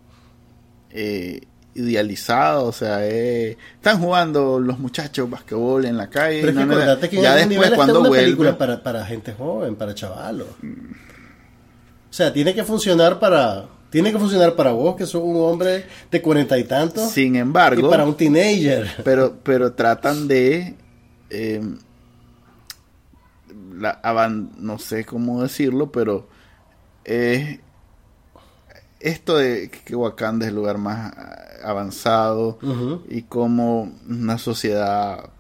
eh, idealizado, o sea, eh, están jugando los muchachos basquetbol en la calle. Pero es que no, acordate que en ya después es cuando una vuelve, película para, para gente joven, para chavalos. O sea, tiene que funcionar para tiene que funcionar para vos, que sos un hombre de cuarenta y tantos, sin y embargo, para un teenager. pero, pero tratan de eh, la no sé cómo decirlo, pero eh, esto de que Wakanda es el lugar más ah, avanzado y como una sociedad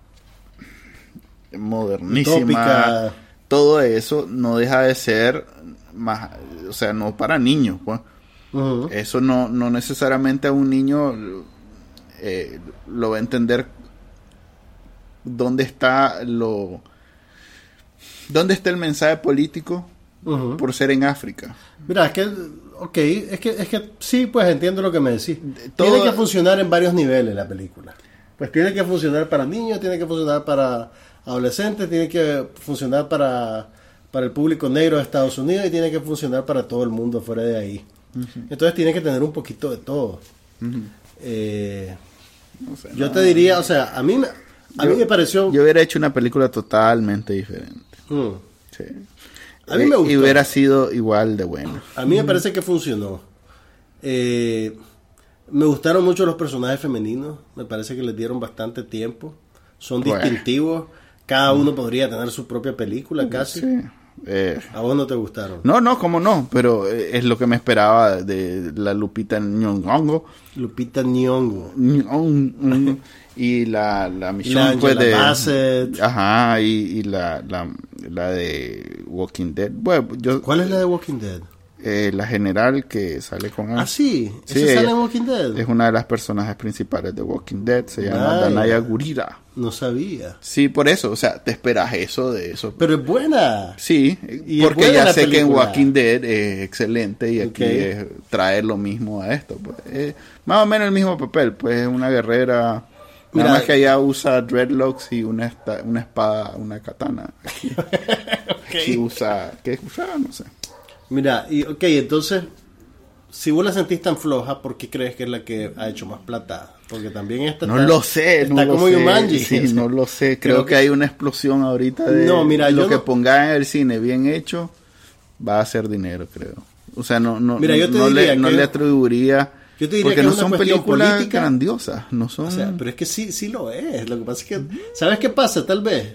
modernísima, todo eso no deja de ser más, o sea, no para niños, pues. Eso no, no necesariamente a un niño eh, lo va a entender dónde está lo dónde está el mensaje político por ser en África. Mira, es que, ok, es que, es que sí, pues entiendo lo que me decís. todo- Tiene que funcionar en varios niveles la película. Pues tiene que funcionar para niños, tiene que funcionar para adolescentes, tiene que funcionar para, para el público negro de Estados Unidos y tiene que funcionar para todo el mundo fuera de ahí. Entonces tiene que tener un poquito de todo. Eh, No sé, yo no. te diría, o sea, a mí, a Yo- mí me pareció... Yo hubiera hecho una película totalmente diferente. Mm. Sí. A mí me gustó. Y hubiera sido igual de buena. A mí me parece que funcionó. Eh, me gustaron mucho los personajes femeninos. Me parece que les dieron bastante tiempo. Son Bueno. distintivos. Cada uno podría tener su propia película casi. Sí. Eh, A vos no te gustaron. no, no, cómo no, pero eh, es lo que me esperaba de la Lupita Nyong'o Lupita Nyong'o. Nyong'o, y la, la pues, Angela de Bassett. ajá y, y la, la, la de Walking Dead bueno yo ¿Cuál es la de Walking Dead? eh, la general que sale con Ah, sí. Sí, ¿Esa sale en Walking Dead? es una de las personajes principales de Walking Dead se llama Vaya. Danaya Gurira No sabía. sí por eso o sea te esperas eso de eso Pero es buena. Sí, Y porque buena ya sé que en. Walking Dead es excelente y aquí Ok. es traer lo mismo a esto. Pues. Es más o menos el mismo papel, pues es una guerrera. Mira, nada más que ella usa dreadlocks y una, esta- una espada, una katana. Aquí, aquí usa, ¿qué usaba? No sé. Mira, y ok, entonces, si vos la sentís tan floja, ¿por qué crees que es la que ha hecho más plata? Porque también esta No está- lo sé, está no lo como sé. Yumanji. Sí, no lo sé. Creo, Creo que, que- hay una explosión ahorita de No, mira, lo yo que no- ponga en el cine bien hecho va a hacer dinero, creo. O sea, no, no, Mira, yo te no, diría le, no que- le atribuiría. Yo te diría porque que no es una son películas política. grandiosas, no son. O sea, pero es que sí, sí lo es. Lo que pasa es que, ¿sabes qué pasa? Tal vez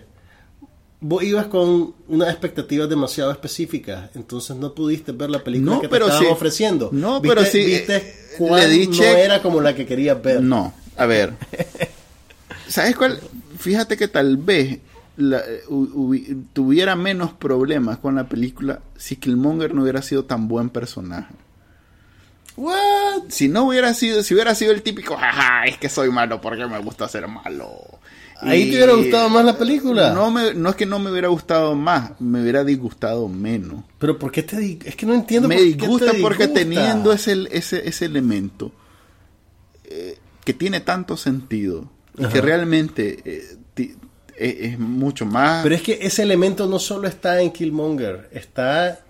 vos ibas con unas expectativas demasiado específicas, entonces no pudiste ver la película No, que te pero estaban sí. ofreciendo. No, ¿Viste- pero sí, Viste eh, cuál le no check. era como la que querías ver. No, a ver. ¿Sabes cuál? Fíjate que tal vez la- hubi- tuviera menos problemas con la película si Killmonger no hubiera sido tan buen personaje. What? Si no hubiera sido, si hubiera sido el típico, jaja, es que soy malo porque me gusta ser malo. Ahí Y- te hubiera gustado más la película. No, me, no es que no me hubiera gustado más, me hubiera disgustado menos. Pero ¿por qué te Es que no entiendo me por qué te disgusta porque disgusta. teniendo ese, ese, ese elemento eh, que tiene tanto sentido y que Ajá. realmente eh, ti- eh, es mucho más Pero es que ese elemento no solo está en Killmonger, está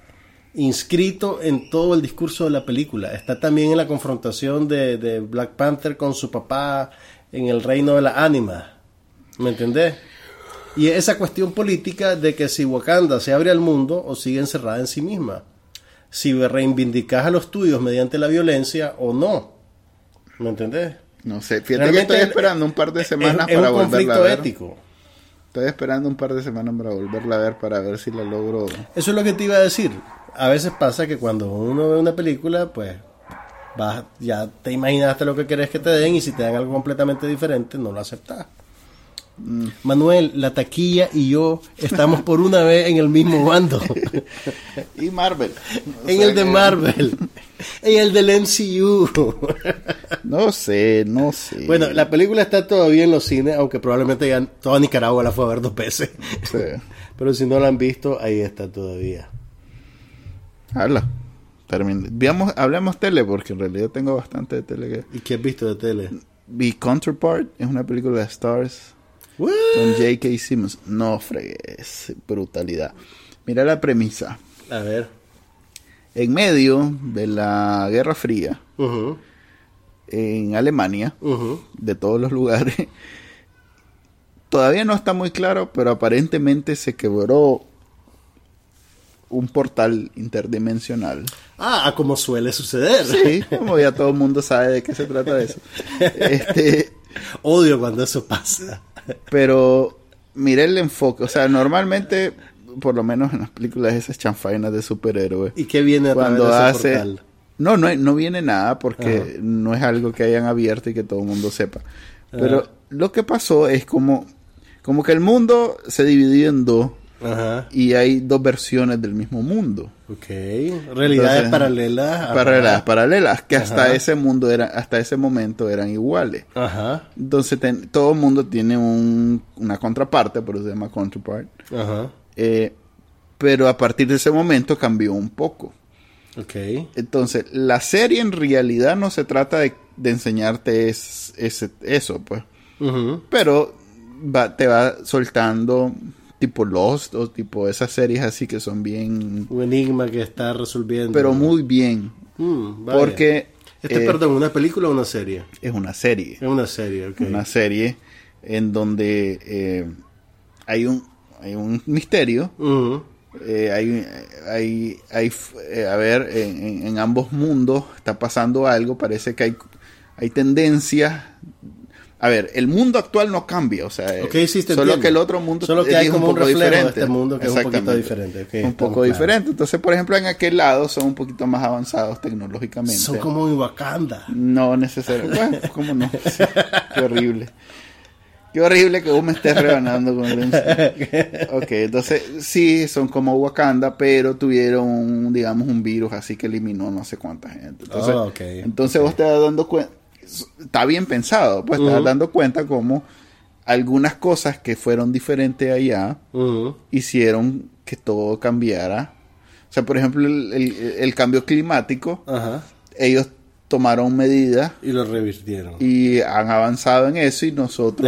inscrito en todo el discurso de la película. Está también en la confrontación de, de Black Panther con su papá en el reino de la ánima. ¿Me entendés? Y esa cuestión política de que si Wakanda se abre al mundo o sigue encerrada en sí misma. Si reivindicas a los tuyos mediante la violencia o no. ¿Me entendés? no sé, fíjate que Realmente estoy esperando un par de semanas es, es para un volverla a conflicto ver. ético. Estoy esperando un par de semanas para volverla a ver para ver si la logro. Eso es lo que te iba a decir. A veces pasa que cuando uno ve una película, pues vas, ya te imaginaste lo que querés que te den y si te dan algo completamente diferente, no lo aceptas. Mm. Manuel, la taquilla y yo estamos por una vez en el mismo bando. Y Marvel. En el de que- Marvel. en el del MCU. No sé, no sé. bueno, la película está todavía en los cines, aunque probablemente ya toda Nicaragua la fue a ver dos veces. Sí. Pero si no la han visto, ahí está todavía. Habla. Termin- Veamos, hablemos tele porque en realidad tengo bastante de tele que ¿Y qué has visto de tele? vi Counterpart es una película de Stars What? con J.K. Simmons. No fregues, brutalidad. Mira la premisa. A ver. En medio de la Guerra Fría Ujú, en Alemania, ujú. de todos los lugares, todavía no está muy claro, pero aparentemente se quebró un portal interdimensional. Ah, a como suele suceder. Sí, como ya todo el mundo sabe de qué se trata eso. Este, Odio cuando eso pasa. pero mire el enfoque, o sea, normalmente, por lo menos en las películas esas chanfainas de superhéroes, ¿Y qué viene a cuando través de ese hace... portal? No, no, no viene nada porque Ajá. no es algo que hayan abierto y que todo el mundo sepa. Pero Ajá. lo que pasó es como, como que el mundo se dividió en dos Ajá. y hay dos versiones del mismo mundo. Ok. Realidades Entonces, paralelas. Ajá. Paralelas, paralelas, que hasta Ajá. ese mundo era, hasta ese momento eran iguales. Ajá. Entonces ten- todo el mundo tiene un- una contraparte, por eso se llama counterpart. Ajá. Eh, pero a partir de ese momento cambió un poco. Ok. Entonces, la serie en realidad no se trata de, de enseñarte es- eso, pues. Pero va, te va soltando tipo Lost o tipo esas series así que son bien... Un enigma que está resolviendo. Pero muy bien. Mm, vaya. Porque Este, eh, perdón, ¿una película o una serie? es una serie. Es una serie, ok. Una serie en donde eh, hay, un, hay un misterio. Ujú. eh, hay, hay, hay, f- eh, a ver, en, en- en ambos mundos está pasando algo. Parece que hay, hay tendencias. A ver, el mundo actual no cambia, o sea, eh, sí, solo entiendo. que el otro mundo Solo que es hay un como un poco reflejo de diferente. este mundo que es un poquito diferente, ok, un poco diferente. Entonces, por ejemplo, en aquel lado son un poquito más avanzados tecnológicamente. Son como en Wakanda. No necesariamente. Bueno, ¿cómo no? Sí, qué horrible. Qué horrible que vos me estés rebanando con el. Ok, entonces sí, son como Wakanda, pero tuvieron, un, digamos, un virus así que eliminó no sé cuánta gente. Entonces, Ah, ok, entonces vos te das dando cuenta, está bien pensado, pues Ujú. dando cuenta como algunas cosas que fueron diferentes allá hicieron que todo cambiara. O sea, por ejemplo, el- el- el cambio climático, ellos tomaron medidas Y lo revirtieron. y han avanzado en eso y nosotros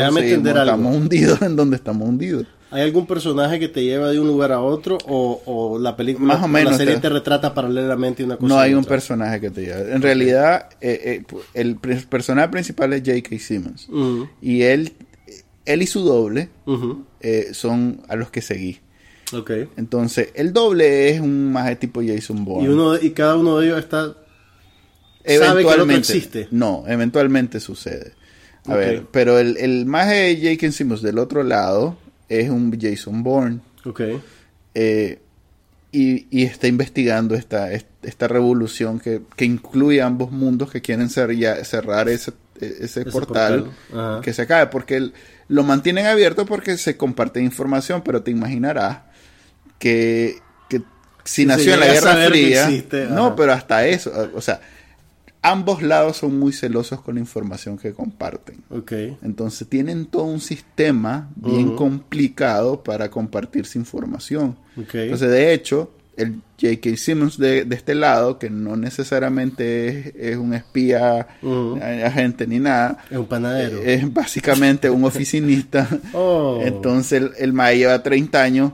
estamos hundidos en donde estamos hundidos. ¿Hay algún personaje que te lleva de un lugar a otro o, o la película Más o la menos, serie te- te retrata paralelamente una cosa No hay un otra? personaje que te lleve. En realidad, eh, eh, el personaje principal es J.K. Simmons. Y él, él y su doble eh, son a los que seguí. Ok. Entonces, el doble es un maje tipo Jason Bourne. Y, uno, y cada uno de ellos está... sabe que otro existe. No, eventualmente sucede. A ver, pero el, el maje de J.K. Simmons del otro lado es un Jason Bourne. Ok. eh, y, y está investigando esta, est- esta revolución que, que incluye ambos mundos que quieren ya- cerrar ese, ese, portal, que se acabe, porque el- lo mantienen abierto porque se comparte información, pero te imaginarás que, que si Si nació en la Guerra Fría, existe, no, pero hasta eso, o sea, ambos lados son muy celosos con la información que comparten. Ok. Entonces tienen todo un sistema bien complicado para compartirse información. Ok. Entonces, de hecho, el J.K. Simmons de, de este lado, que no necesariamente es, es un espía, Ujú. a- agente ni nada, Es un panadero. es básicamente un oficinista. Oh. Entonces, el, el mae lleva 30 años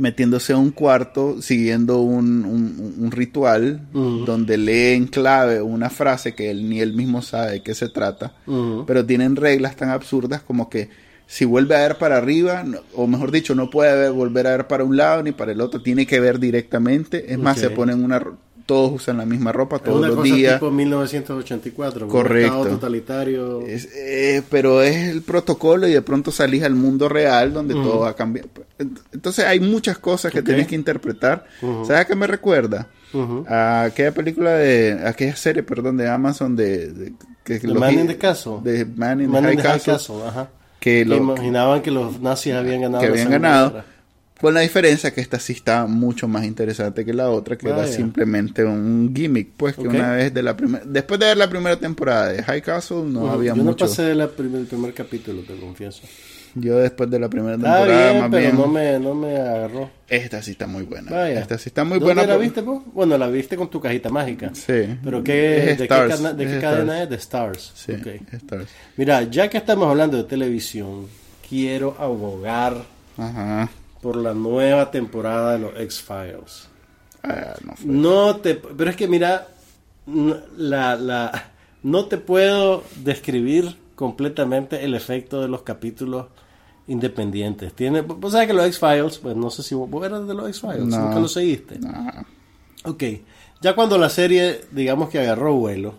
metiéndose a un cuarto, siguiendo un, un- un ritual donde lee en clave una frase que él ni él mismo sabe de qué se trata pero tienen reglas tan absurdas como que si vuelve a ver para arriba, no- o mejor dicho, no puede ver- volver a ver para un lado ni para el otro, tiene que ver directamente. Es más, Ok. se ponen una, todos usan la misma ropa todos una los cosa días. tipo 1984. un Correcto. Estado totalitario. Es- eh, pero es el protocolo y de pronto salís al mundo real donde Ujú. todo va a cambiar. Entonces hay muchas cosas que Ok. tienes que interpretar. Ujú. ¿Sabes a qué me recuerda? Ujú. A aquella película de, aquella serie, perdón, de Amazon de, de- que The los- Man in the Castle. de Man in Man the in High the High Castle, Castle, ajá. que Que lo, imaginaban que los nazis habían ganado. que habían ganado. Guerra. Con la diferencia que esta sí está mucho más interesante que la otra, que era Vaya. simplemente un gimmick, pues que una vez de la primera, después de ver la primera temporada de High Castle no había Yo mucho. no pasé de la prim- el primer capítulo, te confieso. Yo después de la primera Está temporada bien, más pero bien, no me, no me agarró. esta sí está muy buena. Vaya. Esta sí está muy ¿Dónde buena. la por- viste, po? Bueno, la viste con tu cajita mágica. Sí. ¿Pero qué, Es de, qué Stars, cana- de qué cadena es? De Stars. Sí, Ok. Stars. Mira, ya que estamos hablando de televisión, quiero abogar Ajá. Por la nueva temporada de los X-Files. Ah, no. No te... Pero es que mira, la, la, no te puedo describir completamente el efecto de los capítulos independientes. Tiene, vos sabes que los X-Files, pues no sé si vos, vos eras de los X-Files, No. nunca lo seguiste. Nah. Ok, ya cuando la serie, digamos que agarró vuelo,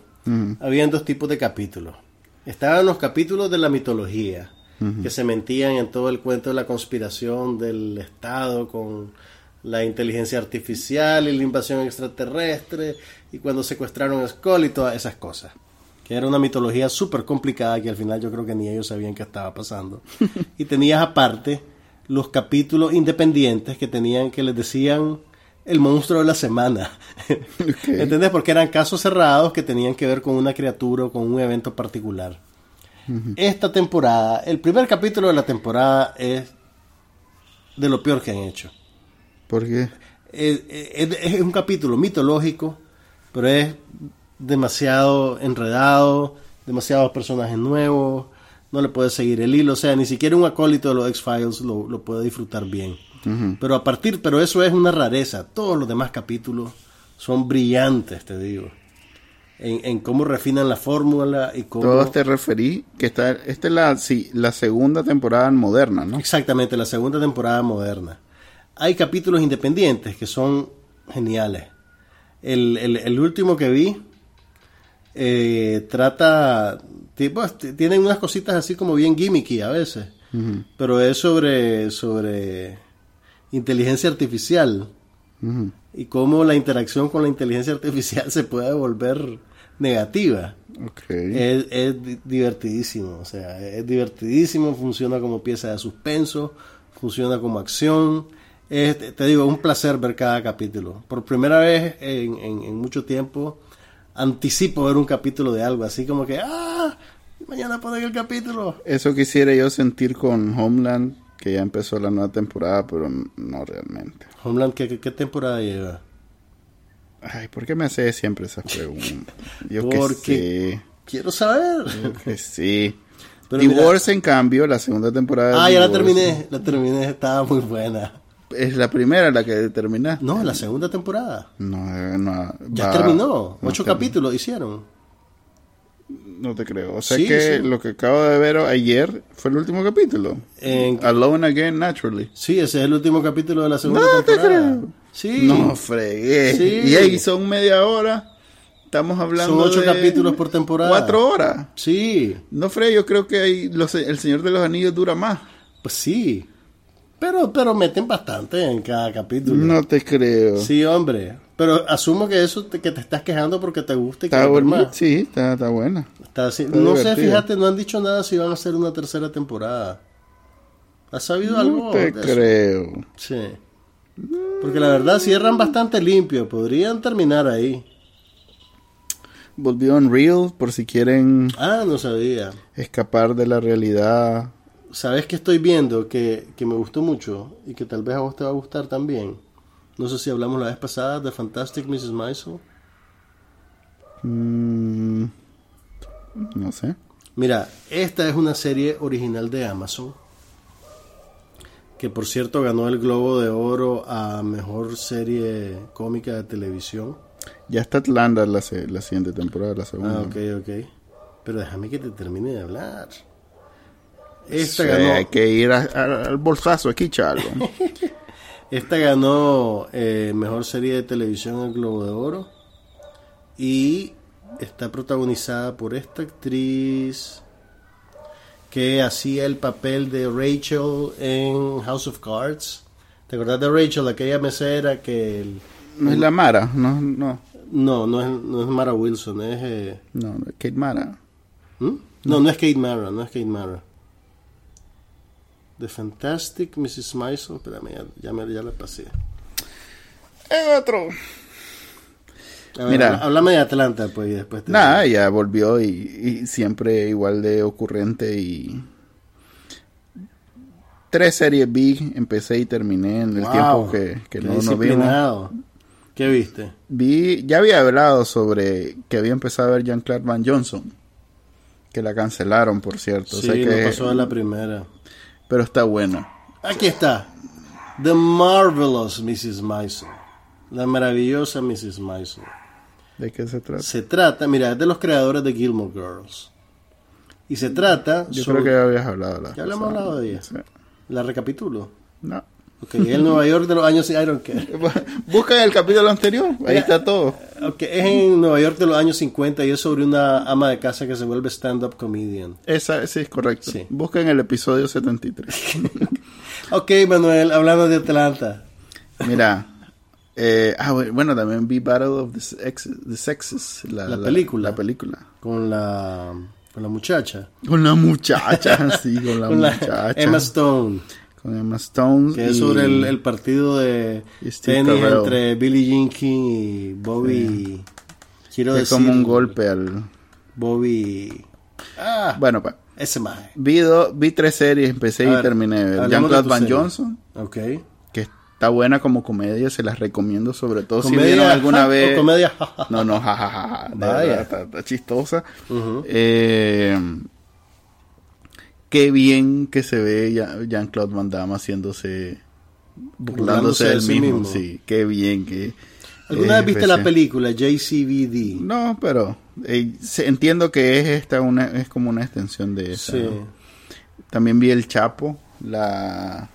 habían dos tipos de capítulos. Estaban los capítulos de la mitología, que se mentían en todo el cuento de la conspiración del Estado con la inteligencia artificial y la invasión extraterrestre, y cuando secuestraron a Skull y todas esas cosas. Que era una mitología súper complicada que al final yo creo que ni ellos sabían qué estaba pasando. y tenías aparte los capítulos independientes que tenían, que les decían el monstruo de la semana. Ok. ¿Entendés? Porque eran casos cerrados que tenían que ver con una criatura o con un evento particular. Esta temporada, el primer capítulo de la temporada es de lo peor que han hecho. ¿Por qué? es, es- es un capítulo mitológico, pero es demasiado enredado, demasiados personajes nuevos, no le puedes seguir el hilo, o sea, ni siquiera un acólito de los X-Files lo, lo puede disfrutar bien. Pero a partir, pero eso es una rareza, todos los demás capítulos son brillantes, te digo. En, en cómo refinan la fórmula y cómo... Todos te referí que está, esta es la, sí, la segunda temporada moderna, ¿no? Exactamente, la segunda temporada moderna. Hay capítulos independientes que son geniales. El, el- el último que vi eh, trata, tipo, tienen unas cositas así como bien gimmicky a veces, pero es sobre, sobre inteligencia artificial y cómo la interacción con la inteligencia artificial se puede volver negativa. Ok. Es, es di- divertidísimo, o sea, es divertidísimo, funciona como pieza de suspenso, funciona como acción. Es, te digo, un placer ver cada capítulo. Por primera vez en, en- en mucho tiempo anticipo ver un capítulo de algo, así como que, ah, mañana ponen el capítulo. Eso quisiera yo sentir con Homeland, que ya empezó la nueva temporada, pero no realmente. Homeland, ¿qué, qué, qué temporada lleva? Ay, ¿por qué me haces siempre esas preguntas? Yo que Porque quiero saber. yo que sí. Pero Divorce, en cambio, la segunda temporada. de Ah, ya la terminé, la terminé, estaba muy buena. Es la primera la que terminaste. No, la segunda temporada. No, eh, no. Ya va- terminó, no ocho terminó. capítulos hicieron. No te creo. O sea Sí, que sí. lo que acabo de ver ayer fue el último capítulo. En- Alone Again Naturally. Sí, ese es el último capítulo de la segunda No te temporada. creo. Sí. No fregué. Sí. Y ahí son media hora. Estamos hablando Son ocho de capítulos por temporada. Cuatro horas. Sí, No fregué, yo creo que ahí los- el Señor de los Anillos dura más. pues sí. Pero, pero meten bastante en cada capítulo. No te creo. Sí, hombre. Pero asumo que eso te, que te estás quejando porque te gusta y Está más. Sí, está, está buena. Está así. Está no sé, fíjate, no han dicho nada si van a hacer una tercera temporada. ¿Has sabido No algo? te de eso? creo. Sí. Porque la verdad cierran bastante limpio. Podrían terminar ahí. Volvió Unreal por si quieren Ah, no sabía. escapar de la realidad. ¿Sabes qué estoy viendo? Que, que me gustó mucho y que tal vez a vos te va a gustar también. No sé si hablamos la vez pasada de Fantastic Mrs. Maisel. Mm, no sé. Mira, esta es una serie original de Amazon. Que por cierto ganó el Globo de Oro a mejor serie cómica de televisión. Ya está Atlanta la, la siguiente temporada, la segunda. Ah, ok, ok. Pero déjame que te termine de hablar. Esta Sí, ganó, Hay que ir a- a- al bolsazo aquí, Charlo. esta ganó eh, mejor serie de televisión el Globo de Oro. Y está protagonizada por esta actriz que hacía el papel de Rachel en House of Cards. ¿Te acordás de Rachel, aquella mesera que... el- No es la Mara, no, no, No, no es, no es Mara Wilson, es... eh, no, no, Kate Mara. ¿hmm? No, no es Kate Mara, no es Kate Mara. The Fantastic Mrs. Maisel, espérame, ya, ya, me, ya la pasé. Es otro. A ver, Mira. háblame de Atlanta, pues, y después te Nada, ya volvió y, y siempre igual de ocurrente y... Tres series vi, empecé y terminé en el Wow, tiempo que, que no nos vimos. ¿Qué viste? Vi, ya había hablado sobre que había empezado a ver Jean-Claude Van Johnson, que la cancelaron, por cierto. o sí, sea que- no pasó a la primera. Pero está buena. Aquí está. The Marvelous Mrs. Maisel. La maravillosa Mrs. Maisel. ¿De qué se trata? Se trata, mira, es de los creadores de Gilmore Girls. Y se trata Yo sobre- creo que ya habías hablado. La Ya habíamos pasada. hablado de ella. Sí. La recapitulo. No. Ok, el Nueva York de los años... I don't care. Buscan el capítulo anterior, ahí Mira. está todo. Ok, es en Nueva York de los años 50 y es sobre una ama de casa que se vuelve stand-up comedian. Esa, sí, es correcto. Sí. Buscan el episodio 73. Ok, Manuel, hablando de Atlanta. Mira. Eh, ah, bu- bueno, también vi Battle of the, Sex- the Sexes. La, La película. La película. Con la, con la muchacha. Con la muchacha, sí, con la con muchacha. Emma Stone. con Emma Stone. Que es sobre el, el partido de tenis entre Billie Jean King y Bobby. Quiero es decir. como un golpe al... Bobby. Ah, Bueno, pues. ese maje. Vi, do- vi tres series, empecé A y ver, terminé Jean-Claude Van serie. Johnson, Ok. Está buena como comedia, se las recomiendo, sobre todo si ¿Comedia vieron alguna ja, vez. o comedia? No, no, jajaja. Está, está chistosa. Eh, qué bien que se ve Jean-Claude Van Damme haciéndose. Burlándose Burlándose de del mismo. mismo. Sí, qué bien que. ¿Alguna vez viste la película JCVD? No, pero eh, entiendo que es esta una es como una extensión de esa. Sí. ¿no? También vi El Chapo, la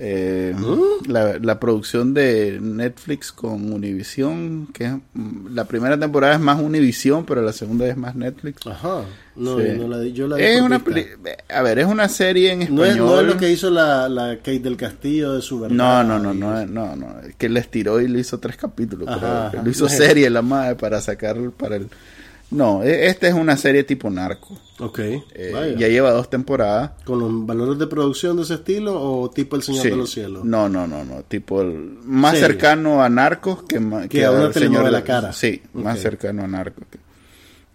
eh, ¿Mm? la, la producción de Netflix con Univision, que es, mm, la primera temporada es más Univision, pero la segunda es más Netflix. Ajá. No, Sí. yo no la yo la Es una a ver, es una serie en no, es, español. no es lo que hizo la, la Kate del Castillo de su verdad. No, no, no, no, no, no, es que le estiró y le hizo tres capítulos, Ajá, pero ajá. lo hizo serie la madre para sacar para el No, e- esta es una serie tipo narco. Ok. Eh, ya lleva dos temporadas. ¿Con los valores de producción de ese estilo o tipo El Señor Sí. de los Cielos? No, no, no, no, tipo el más Serie. cercano a Narcos que, ma- Que a una telenovela de- cara. Sí, más cercano a Narcos. que-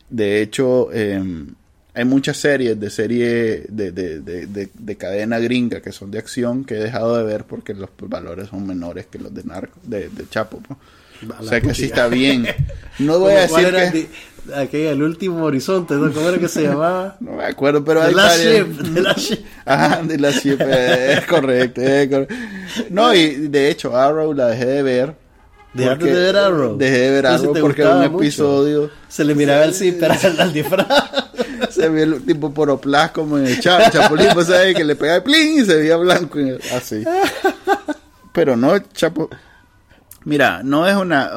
De hecho, eh, hay muchas series de serie de, de, de, de- de cadena gringa que son de acción que he dejado de ver porque los valores son menores que los de Narcos, de, de Chapo. A O la sea que sí está bien. No voy a ¿Cuál decir que... aquella, el último horizonte, ¿no? ¿Cómo era que se llamaba? No me acuerdo, pero hay varias- Ship, The Last Ship. Ajá, de la Ship, eh, es correcto, es correcto. No, y de hecho Arrow la dejé de ver. ¿Dejaste de ver Arrow? Dejé de ver Arrow porque gustaba un mucho. episodio Se le miraba el zipper al, al disfraz. se veía el tipo poroplas como en el Cha- Chapulín, pues sabes que le pegaba el plin y se veía blanco y así. Pero no, Chapo. Mira, no es una.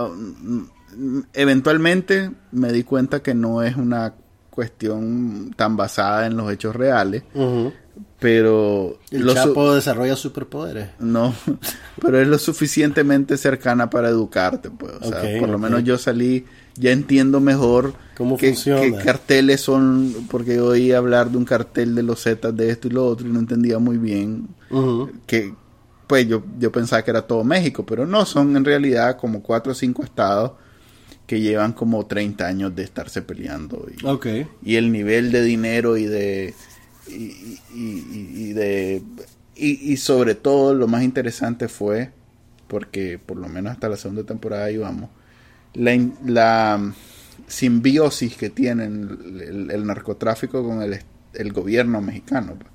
Eventualmente me di cuenta que no es una cuestión tan basada en los hechos reales, Ujú. pero El Chapo desarrolla superpoderes. No, pero es lo suficientemente cercana para educarte, pues. O sea, por lo menos yo salí, ya entiendo mejor ¿Cómo qué, funciona? qué carteles son, porque yo oí hablar de un cartel de los Zetas de esto y lo otro y no entendía muy bien que, pues yo, yo pensaba que era todo México, pero no, son en realidad como cuatro o cinco estados que llevan como 30 años de estarse peleando. Y, y el nivel de dinero y de y, y- y- y de y, sobre todo lo más interesante fue porque por lo menos hasta la segunda temporada íbamos la, la simbiosis que tienen el, el narcotráfico con el, el gobierno mexicano pues.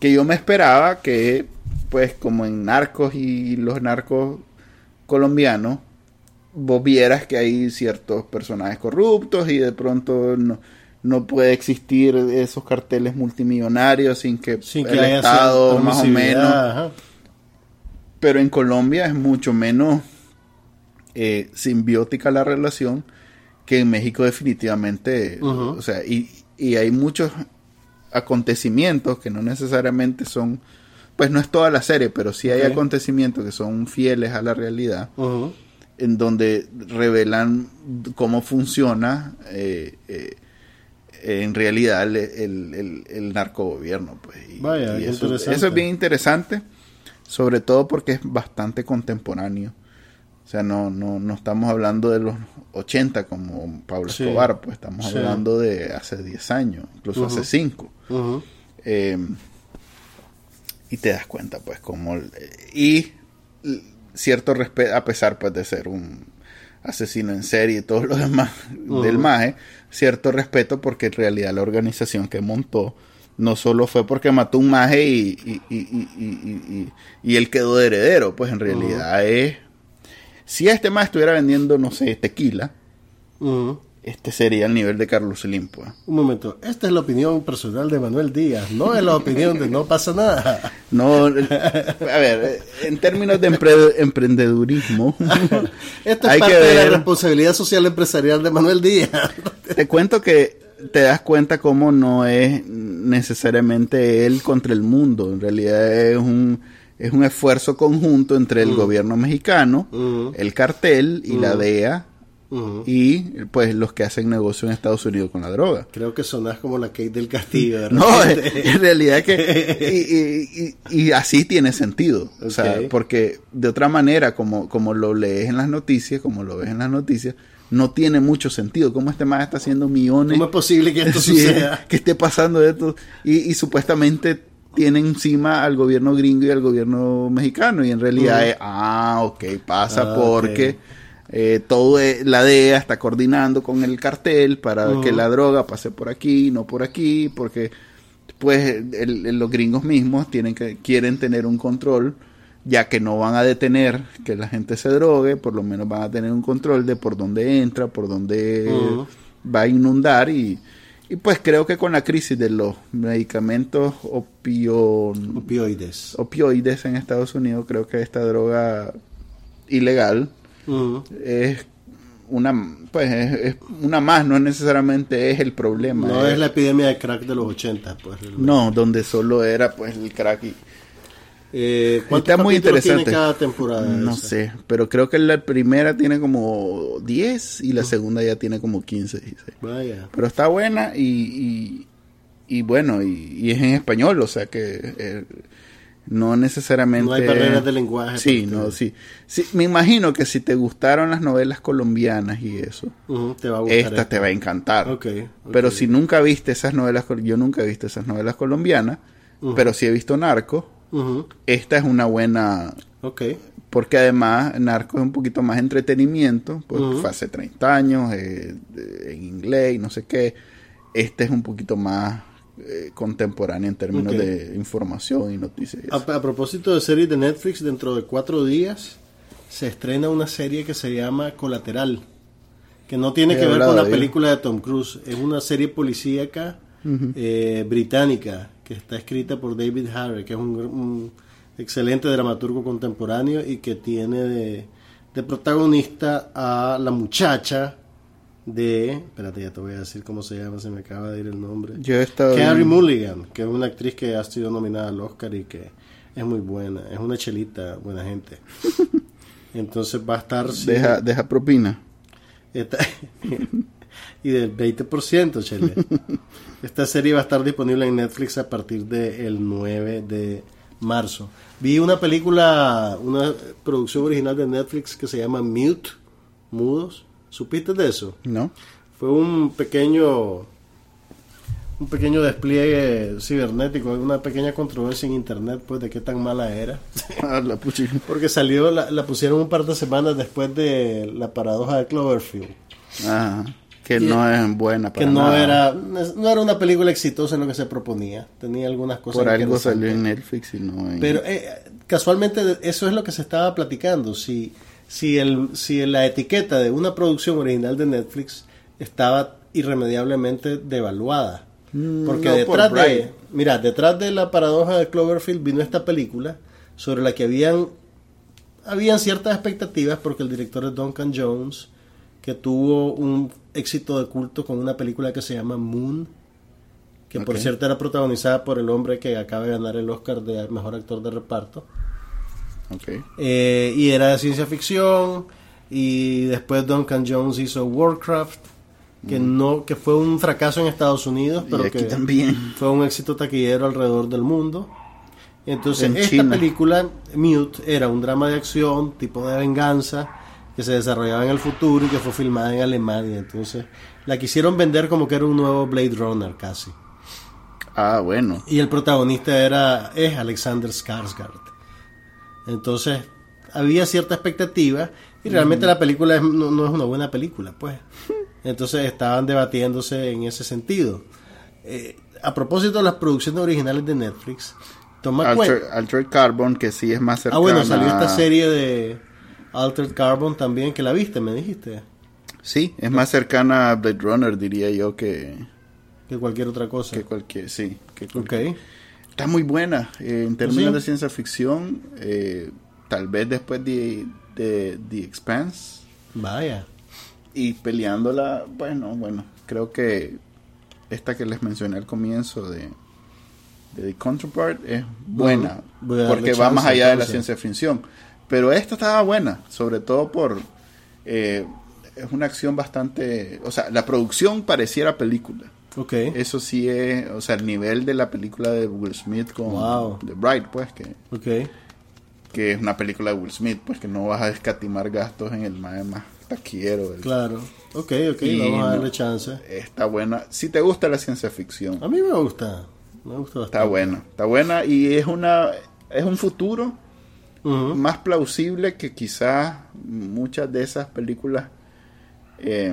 Que yo me esperaba que pues como en narcos y los narcos colombianos vos vieras que hay ciertos personajes corruptos y de pronto no, no puede existir esos carteles multimillonarios sin que, Sin que el haya Estado más o menos ajá. pero en Colombia es mucho menos eh, simbiótica la relación que en México definitivamente o sea y, y hay muchos acontecimientos que no necesariamente son pues no es toda la serie pero sí hay acontecimientos que son fieles a la realidad. En donde revelan cómo funciona eh, eh, en realidad el, el, el- el narcogobierno. Pues. Y- Vaya, y eso, es bien interesante, sobre todo porque es bastante contemporáneo. O sea, no, no, no estamos hablando de los 80 como Pablo Sí. Escobar, pues estamos Sí. hablando de hace 10 años, incluso hace 5. Ujú. Eh, y te das cuenta, pues, como... el- y cierto respeto, a pesar, pues, de ser un asesino en serie y todo lo demás del MAE, cierto respeto porque en realidad la organización que montó no solo fue porque mató un maje y, y, y, y, y- y- y él quedó de heredero, pues en realidad es... Si este más estuviera vendiendo, no sé, tequila. Este sería el nivel de Carlos Slim, pues. Un momento, esta es la opinión personal de Manuel Díaz, no es la opinión de no pasa nada. No, a ver, en términos de empre- emprendedurismo, Esto es hay parte que de la responsabilidad social empresarial de Manuel Díaz. te cuento que te das cuenta cómo no es necesariamente él contra el mundo, en realidad es un, es un esfuerzo conjunto entre el gobierno mexicano, Ujú. el cartel y la Ujú. Y pues los que hacen negocio en Estados Unidos con la droga. Creo que sonás como la Kate del Castillo. de No, en realidad que y, y- y- y así tiene sentido, o sea, porque de otra manera, como, como lo lees en las noticias, como lo ves en las noticias, no tiene mucho sentido. Cómo este man está haciendo millones, ¿Cómo es posible que esto Sí, suceda? que esté pasando esto y, y supuestamente tiene encima al gobierno gringo y al gobierno mexicano. Y en realidad es, ah, ok, pasa Ah, porque eh, todo es- la DEA está coordinando con el cartel para que la droga pase por aquí, no por aquí, porque pues el- el- los gringos mismos tienen que quieren tener un control ya que no van a detener que la gente se drogue, por lo menos van a tener un control de por dónde entra, por dónde va a inundar y, y pues creo que con la crisis de los medicamentos opio- Opioides. opioides en Estados Unidos, creo que esta droga ilegal Ujú. es una pues es, es una más, no necesariamente es el problema. No es- es la epidemia de crack de los 80, pues. realmente. no, donde solo era pues el crack y Eh, ¿Cuántos Está muy interesante. tiene cada temporada? no esa? sé, pero creo que la primera tiene como 10 y la segunda ya tiene como 15, 16. Vaya. Pero está buena y, y, y bueno, y, y es en español, o sea que eh, no necesariamente... No hay barreras de lenguaje. Sí, para no, sí. sí. Me imagino que si te gustaron las novelas colombianas y eso, te va a gustar. esta te va a encantar. Pero si nunca viste esas novelas, yo nunca he visto esas novelas colombianas, pero sí he visto Narco, esta es una buena... Ok. Porque además Narco es un poquito más entretenimiento, pues Ujú. fue hace 30 años, eh, en inglés y no sé qué. Este es un poquito más eh, contemporáneo en términos de información y noticias. A, a propósito de series de Netflix, dentro de cuatro días se estrena una serie que se llama Colateral, que no tiene He que ver con la película de Tom Cruise, es una serie policíaca eh, británica que está escrita por David Harry, que es un, un excelente dramaturgo contemporáneo y que tiene de, de protagonista a la muchacha de... Espérate, ya te voy a decir cómo se llama, se me acaba de ir el nombre. Yo he estado... Carrie Mulligan, que es una actriz que ha sido nominada al Oscar y que es muy buena, es una chelita, buena gente. Entonces va a estar... deja, deja propina. esta- y del 20%, chele. Esta serie va a estar disponible en Netflix a partir del 9 de marzo. Vi una película, una producción original de Netflix que se llama Mute, Mudos. ¿Supiste de eso? ¿No? Fue un pequeño un pequeño despliegue cibernético, una pequeña controversia en internet pues de qué tan mala era. Ah, la Porque salió, la, la pusieron un par de semanas después de la paradoja de Cloverfield. Ajá. Que Y- no es buena para Que no nada. era, no era una película exitosa en lo que se proponía. Tenía algunas cosas Por algo salió en Netflix y no en... Pero eh, casualmente eso es lo que se estaba platicando. Si, si, el, si la etiqueta de una producción original de Netflix estaba irremediablemente devaluada. Mm, Porque no, detrás por de, mira, detrás de la paradoja de Cloverfield vino esta película sobre la que habían, habían ciertas expectativas porque el director es Duncan Jones, que tuvo un éxito de culto con una película que se llama Moon, que por cierto era protagonizada por el hombre que acaba de ganar el Oscar de mejor actor de reparto. Eh, y era de ciencia ficción. Y después Duncan Jones hizo Warcraft, que no, que fue un fracaso en Estados Unidos, pero que también. fue un éxito taquillero alrededor del mundo. Entonces, En esta China. película, Mute, era un drama de acción, tipo de venganza, que se desarrollaba en el futuro y que fue filmada en Alemania. Entonces, la quisieron vender como que era un nuevo Blade Runner casi. Ah, bueno. Y el protagonista era es Alexander Skarsgård. Entonces, había cierta expectativa y realmente la película es- no, no es una buena película, pues. Entonces estaban debatiéndose en ese sentido. Eh, a propósito de las producciones originales de Netflix, toma cuenta. Alter, Altered Carbon, que sí es más Ah, cercana. bueno, salió esta serie de Altered Carbon también, que la viste, me dijiste, Sí, es más cercana a Blade Runner, diría yo, que, que cualquier otra cosa. que cualquier. Sí, que Ok. cualquier- Está muy buena. eh, en términos Sí. de ciencia ficción, eh, tal vez después de, de The Expanse Vaya. y peleándola, bueno, bueno, creo que esta que les mencioné al comienzo de, de The Counterpart es buena, porque va más allá de la ciencia ficción. Pero esta estaba buena, sobre todo por... eh, es una acción bastante... O sea, la producción pareciera película. Ok. Eso sí es, o sea, el nivel de la película de Will Smith con Wow. The Bride, pues, que, Ok. que es una película de Will Smith, pues que no vas a escatimar gastos en el más, más taquillero. del- Claro. Ok, ok, Y vamos a no- darle chance. Está buena. Si te gusta la ciencia ficción, A mí me gusta. Me Está bastante. buena, está buena y es una es un futuro más plausible que quizás muchas de esas películas eh,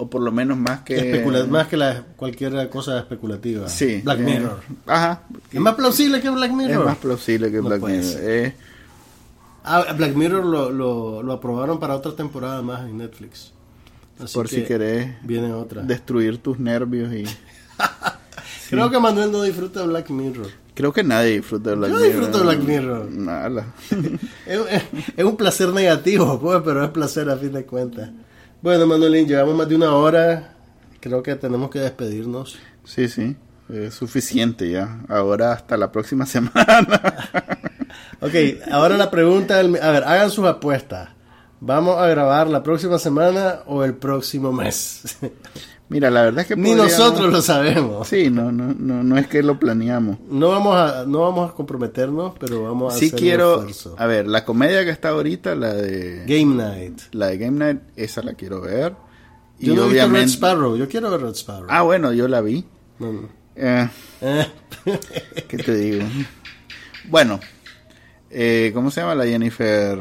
o por lo menos más que Especula- más que la, cualquier cosa especulativa. sí Black eh, Mirror. ajá ¿Es más plausible que Black es Mirror? más plausible que No Black puede Mirror. Eh, Ah, Black Mirror lo, lo, lo aprobaron para otra temporada más en Netflix. Así por si que querés Viene otra. destruir tus nervios y Creo que Manuel no disfruta de Black Mirror. creo que nadie disfruta de Black Yo Mirror disfruto de Black Mirror. Nada. Es, es- es un placer negativo, pues, pero es placer a fin de cuentas. Bueno, Manuelín, llevamos más de una hora. Creo que tenemos que despedirnos. sí sí es suficiente ya ahora hasta la próxima semana Ok, ahora la pregunta, del- a ver, hagan sus apuestas. ¿Vamos a grabar la próxima semana o el próximo mes? mira la verdad es que Ni podríamos- nosotros lo sabemos. sí no no no no es que lo planeamos No vamos a, no vamos a comprometernos, pero vamos a sí hacer un quiero esfuerzo. a ver la comedia que está ahorita la de Game Night. la de Game Night esa la quiero ver y Yo no he visto Red obviamente Sparrow. Yo quiero ver Red Sparrow. ah bueno yo la vi No, no. Eh, Eh. ¿Qué te digo? Bueno, eh, ¿cómo se llama la Jennifer?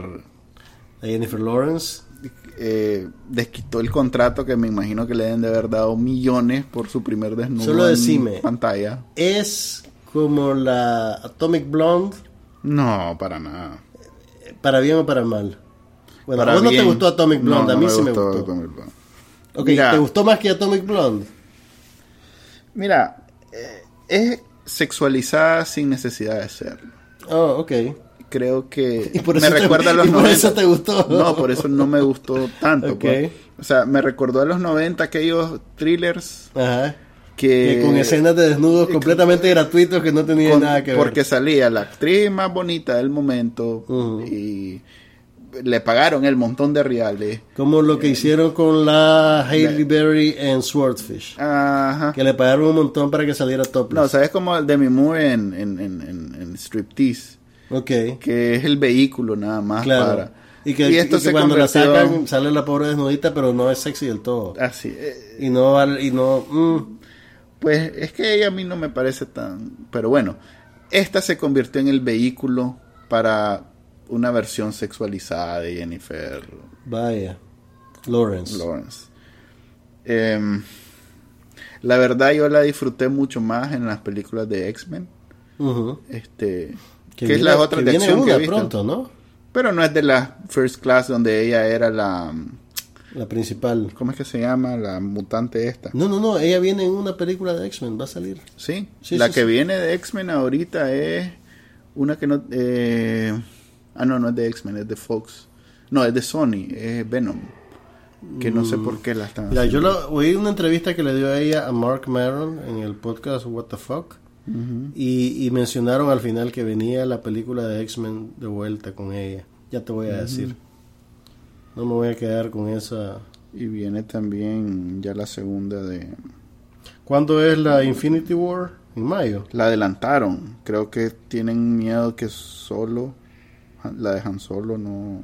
A Jennifer Lawrence. Eh, desquitó el contrato que me imagino que le deben de haber dado millones por su primer desnudo Solo en pantalla. Es como la Atomic Blonde, No, para nada. para bien o para mal. Bueno, Para a vos no te gustó Atomic Blonde, No, a no mí sí me gustó gustó. Atomic Blonde. Ok, Mira. ¿te gustó más que Atomic Blonde? Mira, eh, es sexualizada sin necesidad de serlo. Oh, ok. Creo que Y por me te- recuerda a los y por 90. eso te gustó. No, por eso no me gustó tanto. Pues. O sea, me recordó a los 90 aquellos thrillers Ajá. que... Que con escenas de desnudos completamente gratuitos que no tenían con- nada que ver. porque salía la actriz más bonita del momento y le pagaron el montón de reales. Como lo que hicieron con la Hailey Berry en Swordfish. Ajá. Que le pagaron un montón para que saliera topless. No, ¿sabes como el Demi Moore en, en, en, en, en Striptease? Ok. Que es el vehículo nada más Claro. para... Y que, esto y que se cuando la sacan sale la pobre desnudita, pero no es sexy del todo. Así. eh, Y no y no mm, Pues es que ella a mí no me parece tan... Pero bueno, esta se convirtió en el vehículo para una versión sexualizada de Jennifer vaya. Lawrence. Lawrence. Em, la verdad yo la disfruté mucho más en las películas de X-Men. Este, que, viene- es la otra que de viene acción que he visto. pronto, ¿no? Pero no es de la First Class donde ella era la... La principal. ¿Cómo es que se llama? La mutante esta. No, no, no, ella viene en una película de X-Men, va a salir. Sí, Sí, la sí, que sí. viene de X-Men ahorita es una que no... eh, ah, no, no es de X-Men, es de Fox. No, es de Sony, es Venom. Que no sé por qué la están Mira, yo la- oí una entrevista que le dio a ella a Mark Maron en el podcast What the Fuck. Y, y mencionaron al final que venía la película de X-Men de vuelta con ella. Ya te voy a decir. No me voy a quedar con esa. Y viene también ya la segunda de... ¿Cuándo es la Infinity War? En mayo. La adelantaron. Creo que tienen miedo que solo... La de Han Solo no...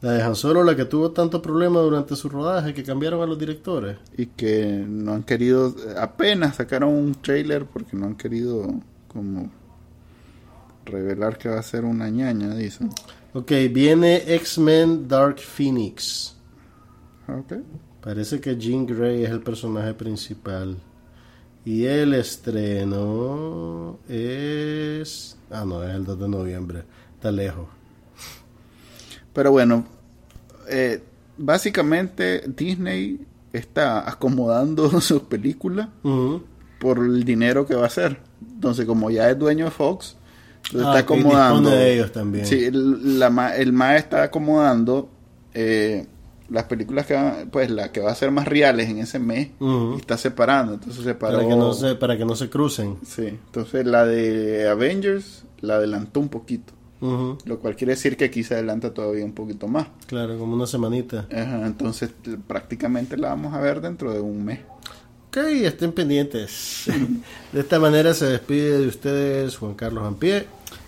La de Han Solo, la que tuvo tanto problema durante su rodaje que cambiaron a los directores. Y que no han querido... Apenas sacaron un trailer porque no han querido como... Revelar que va a ser una ñaña, dicen. Ok, viene X-Men Dark Phoenix. Ok. Parece que Jean Grey es el personaje principal. Y el estreno es... Ah, no, es el 2 de noviembre. Está lejos. Pero bueno, eh, básicamente Disney está acomodando sus películas por el dinero que va a hacer. Entonces, como ya es dueño de Fox, entonces Ah, está acomodando. de ellos también. Sí, el, la el MAE está acomodando eh, las películas que van, pues la que va a ser más reales en ese mes y está separando. Entonces separó. Para que, no se, para que no se crucen. Sí, entonces la de Avengers la adelantó un poquito. Lo cual quiere decir que aquí se adelanta todavía un poquito más. Claro, como una semanita. Ajá, entonces l- prácticamente la vamos a ver dentro de un mes. Ok, estén pendientes. De esta manera se despide de ustedes Juan Carlos Ampie.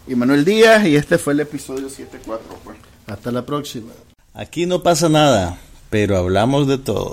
Y Manuel Díaz, y este fue el episodio 7.4. Pues. Hasta la próxima. Aquí no pasa nada, pero hablamos de todo.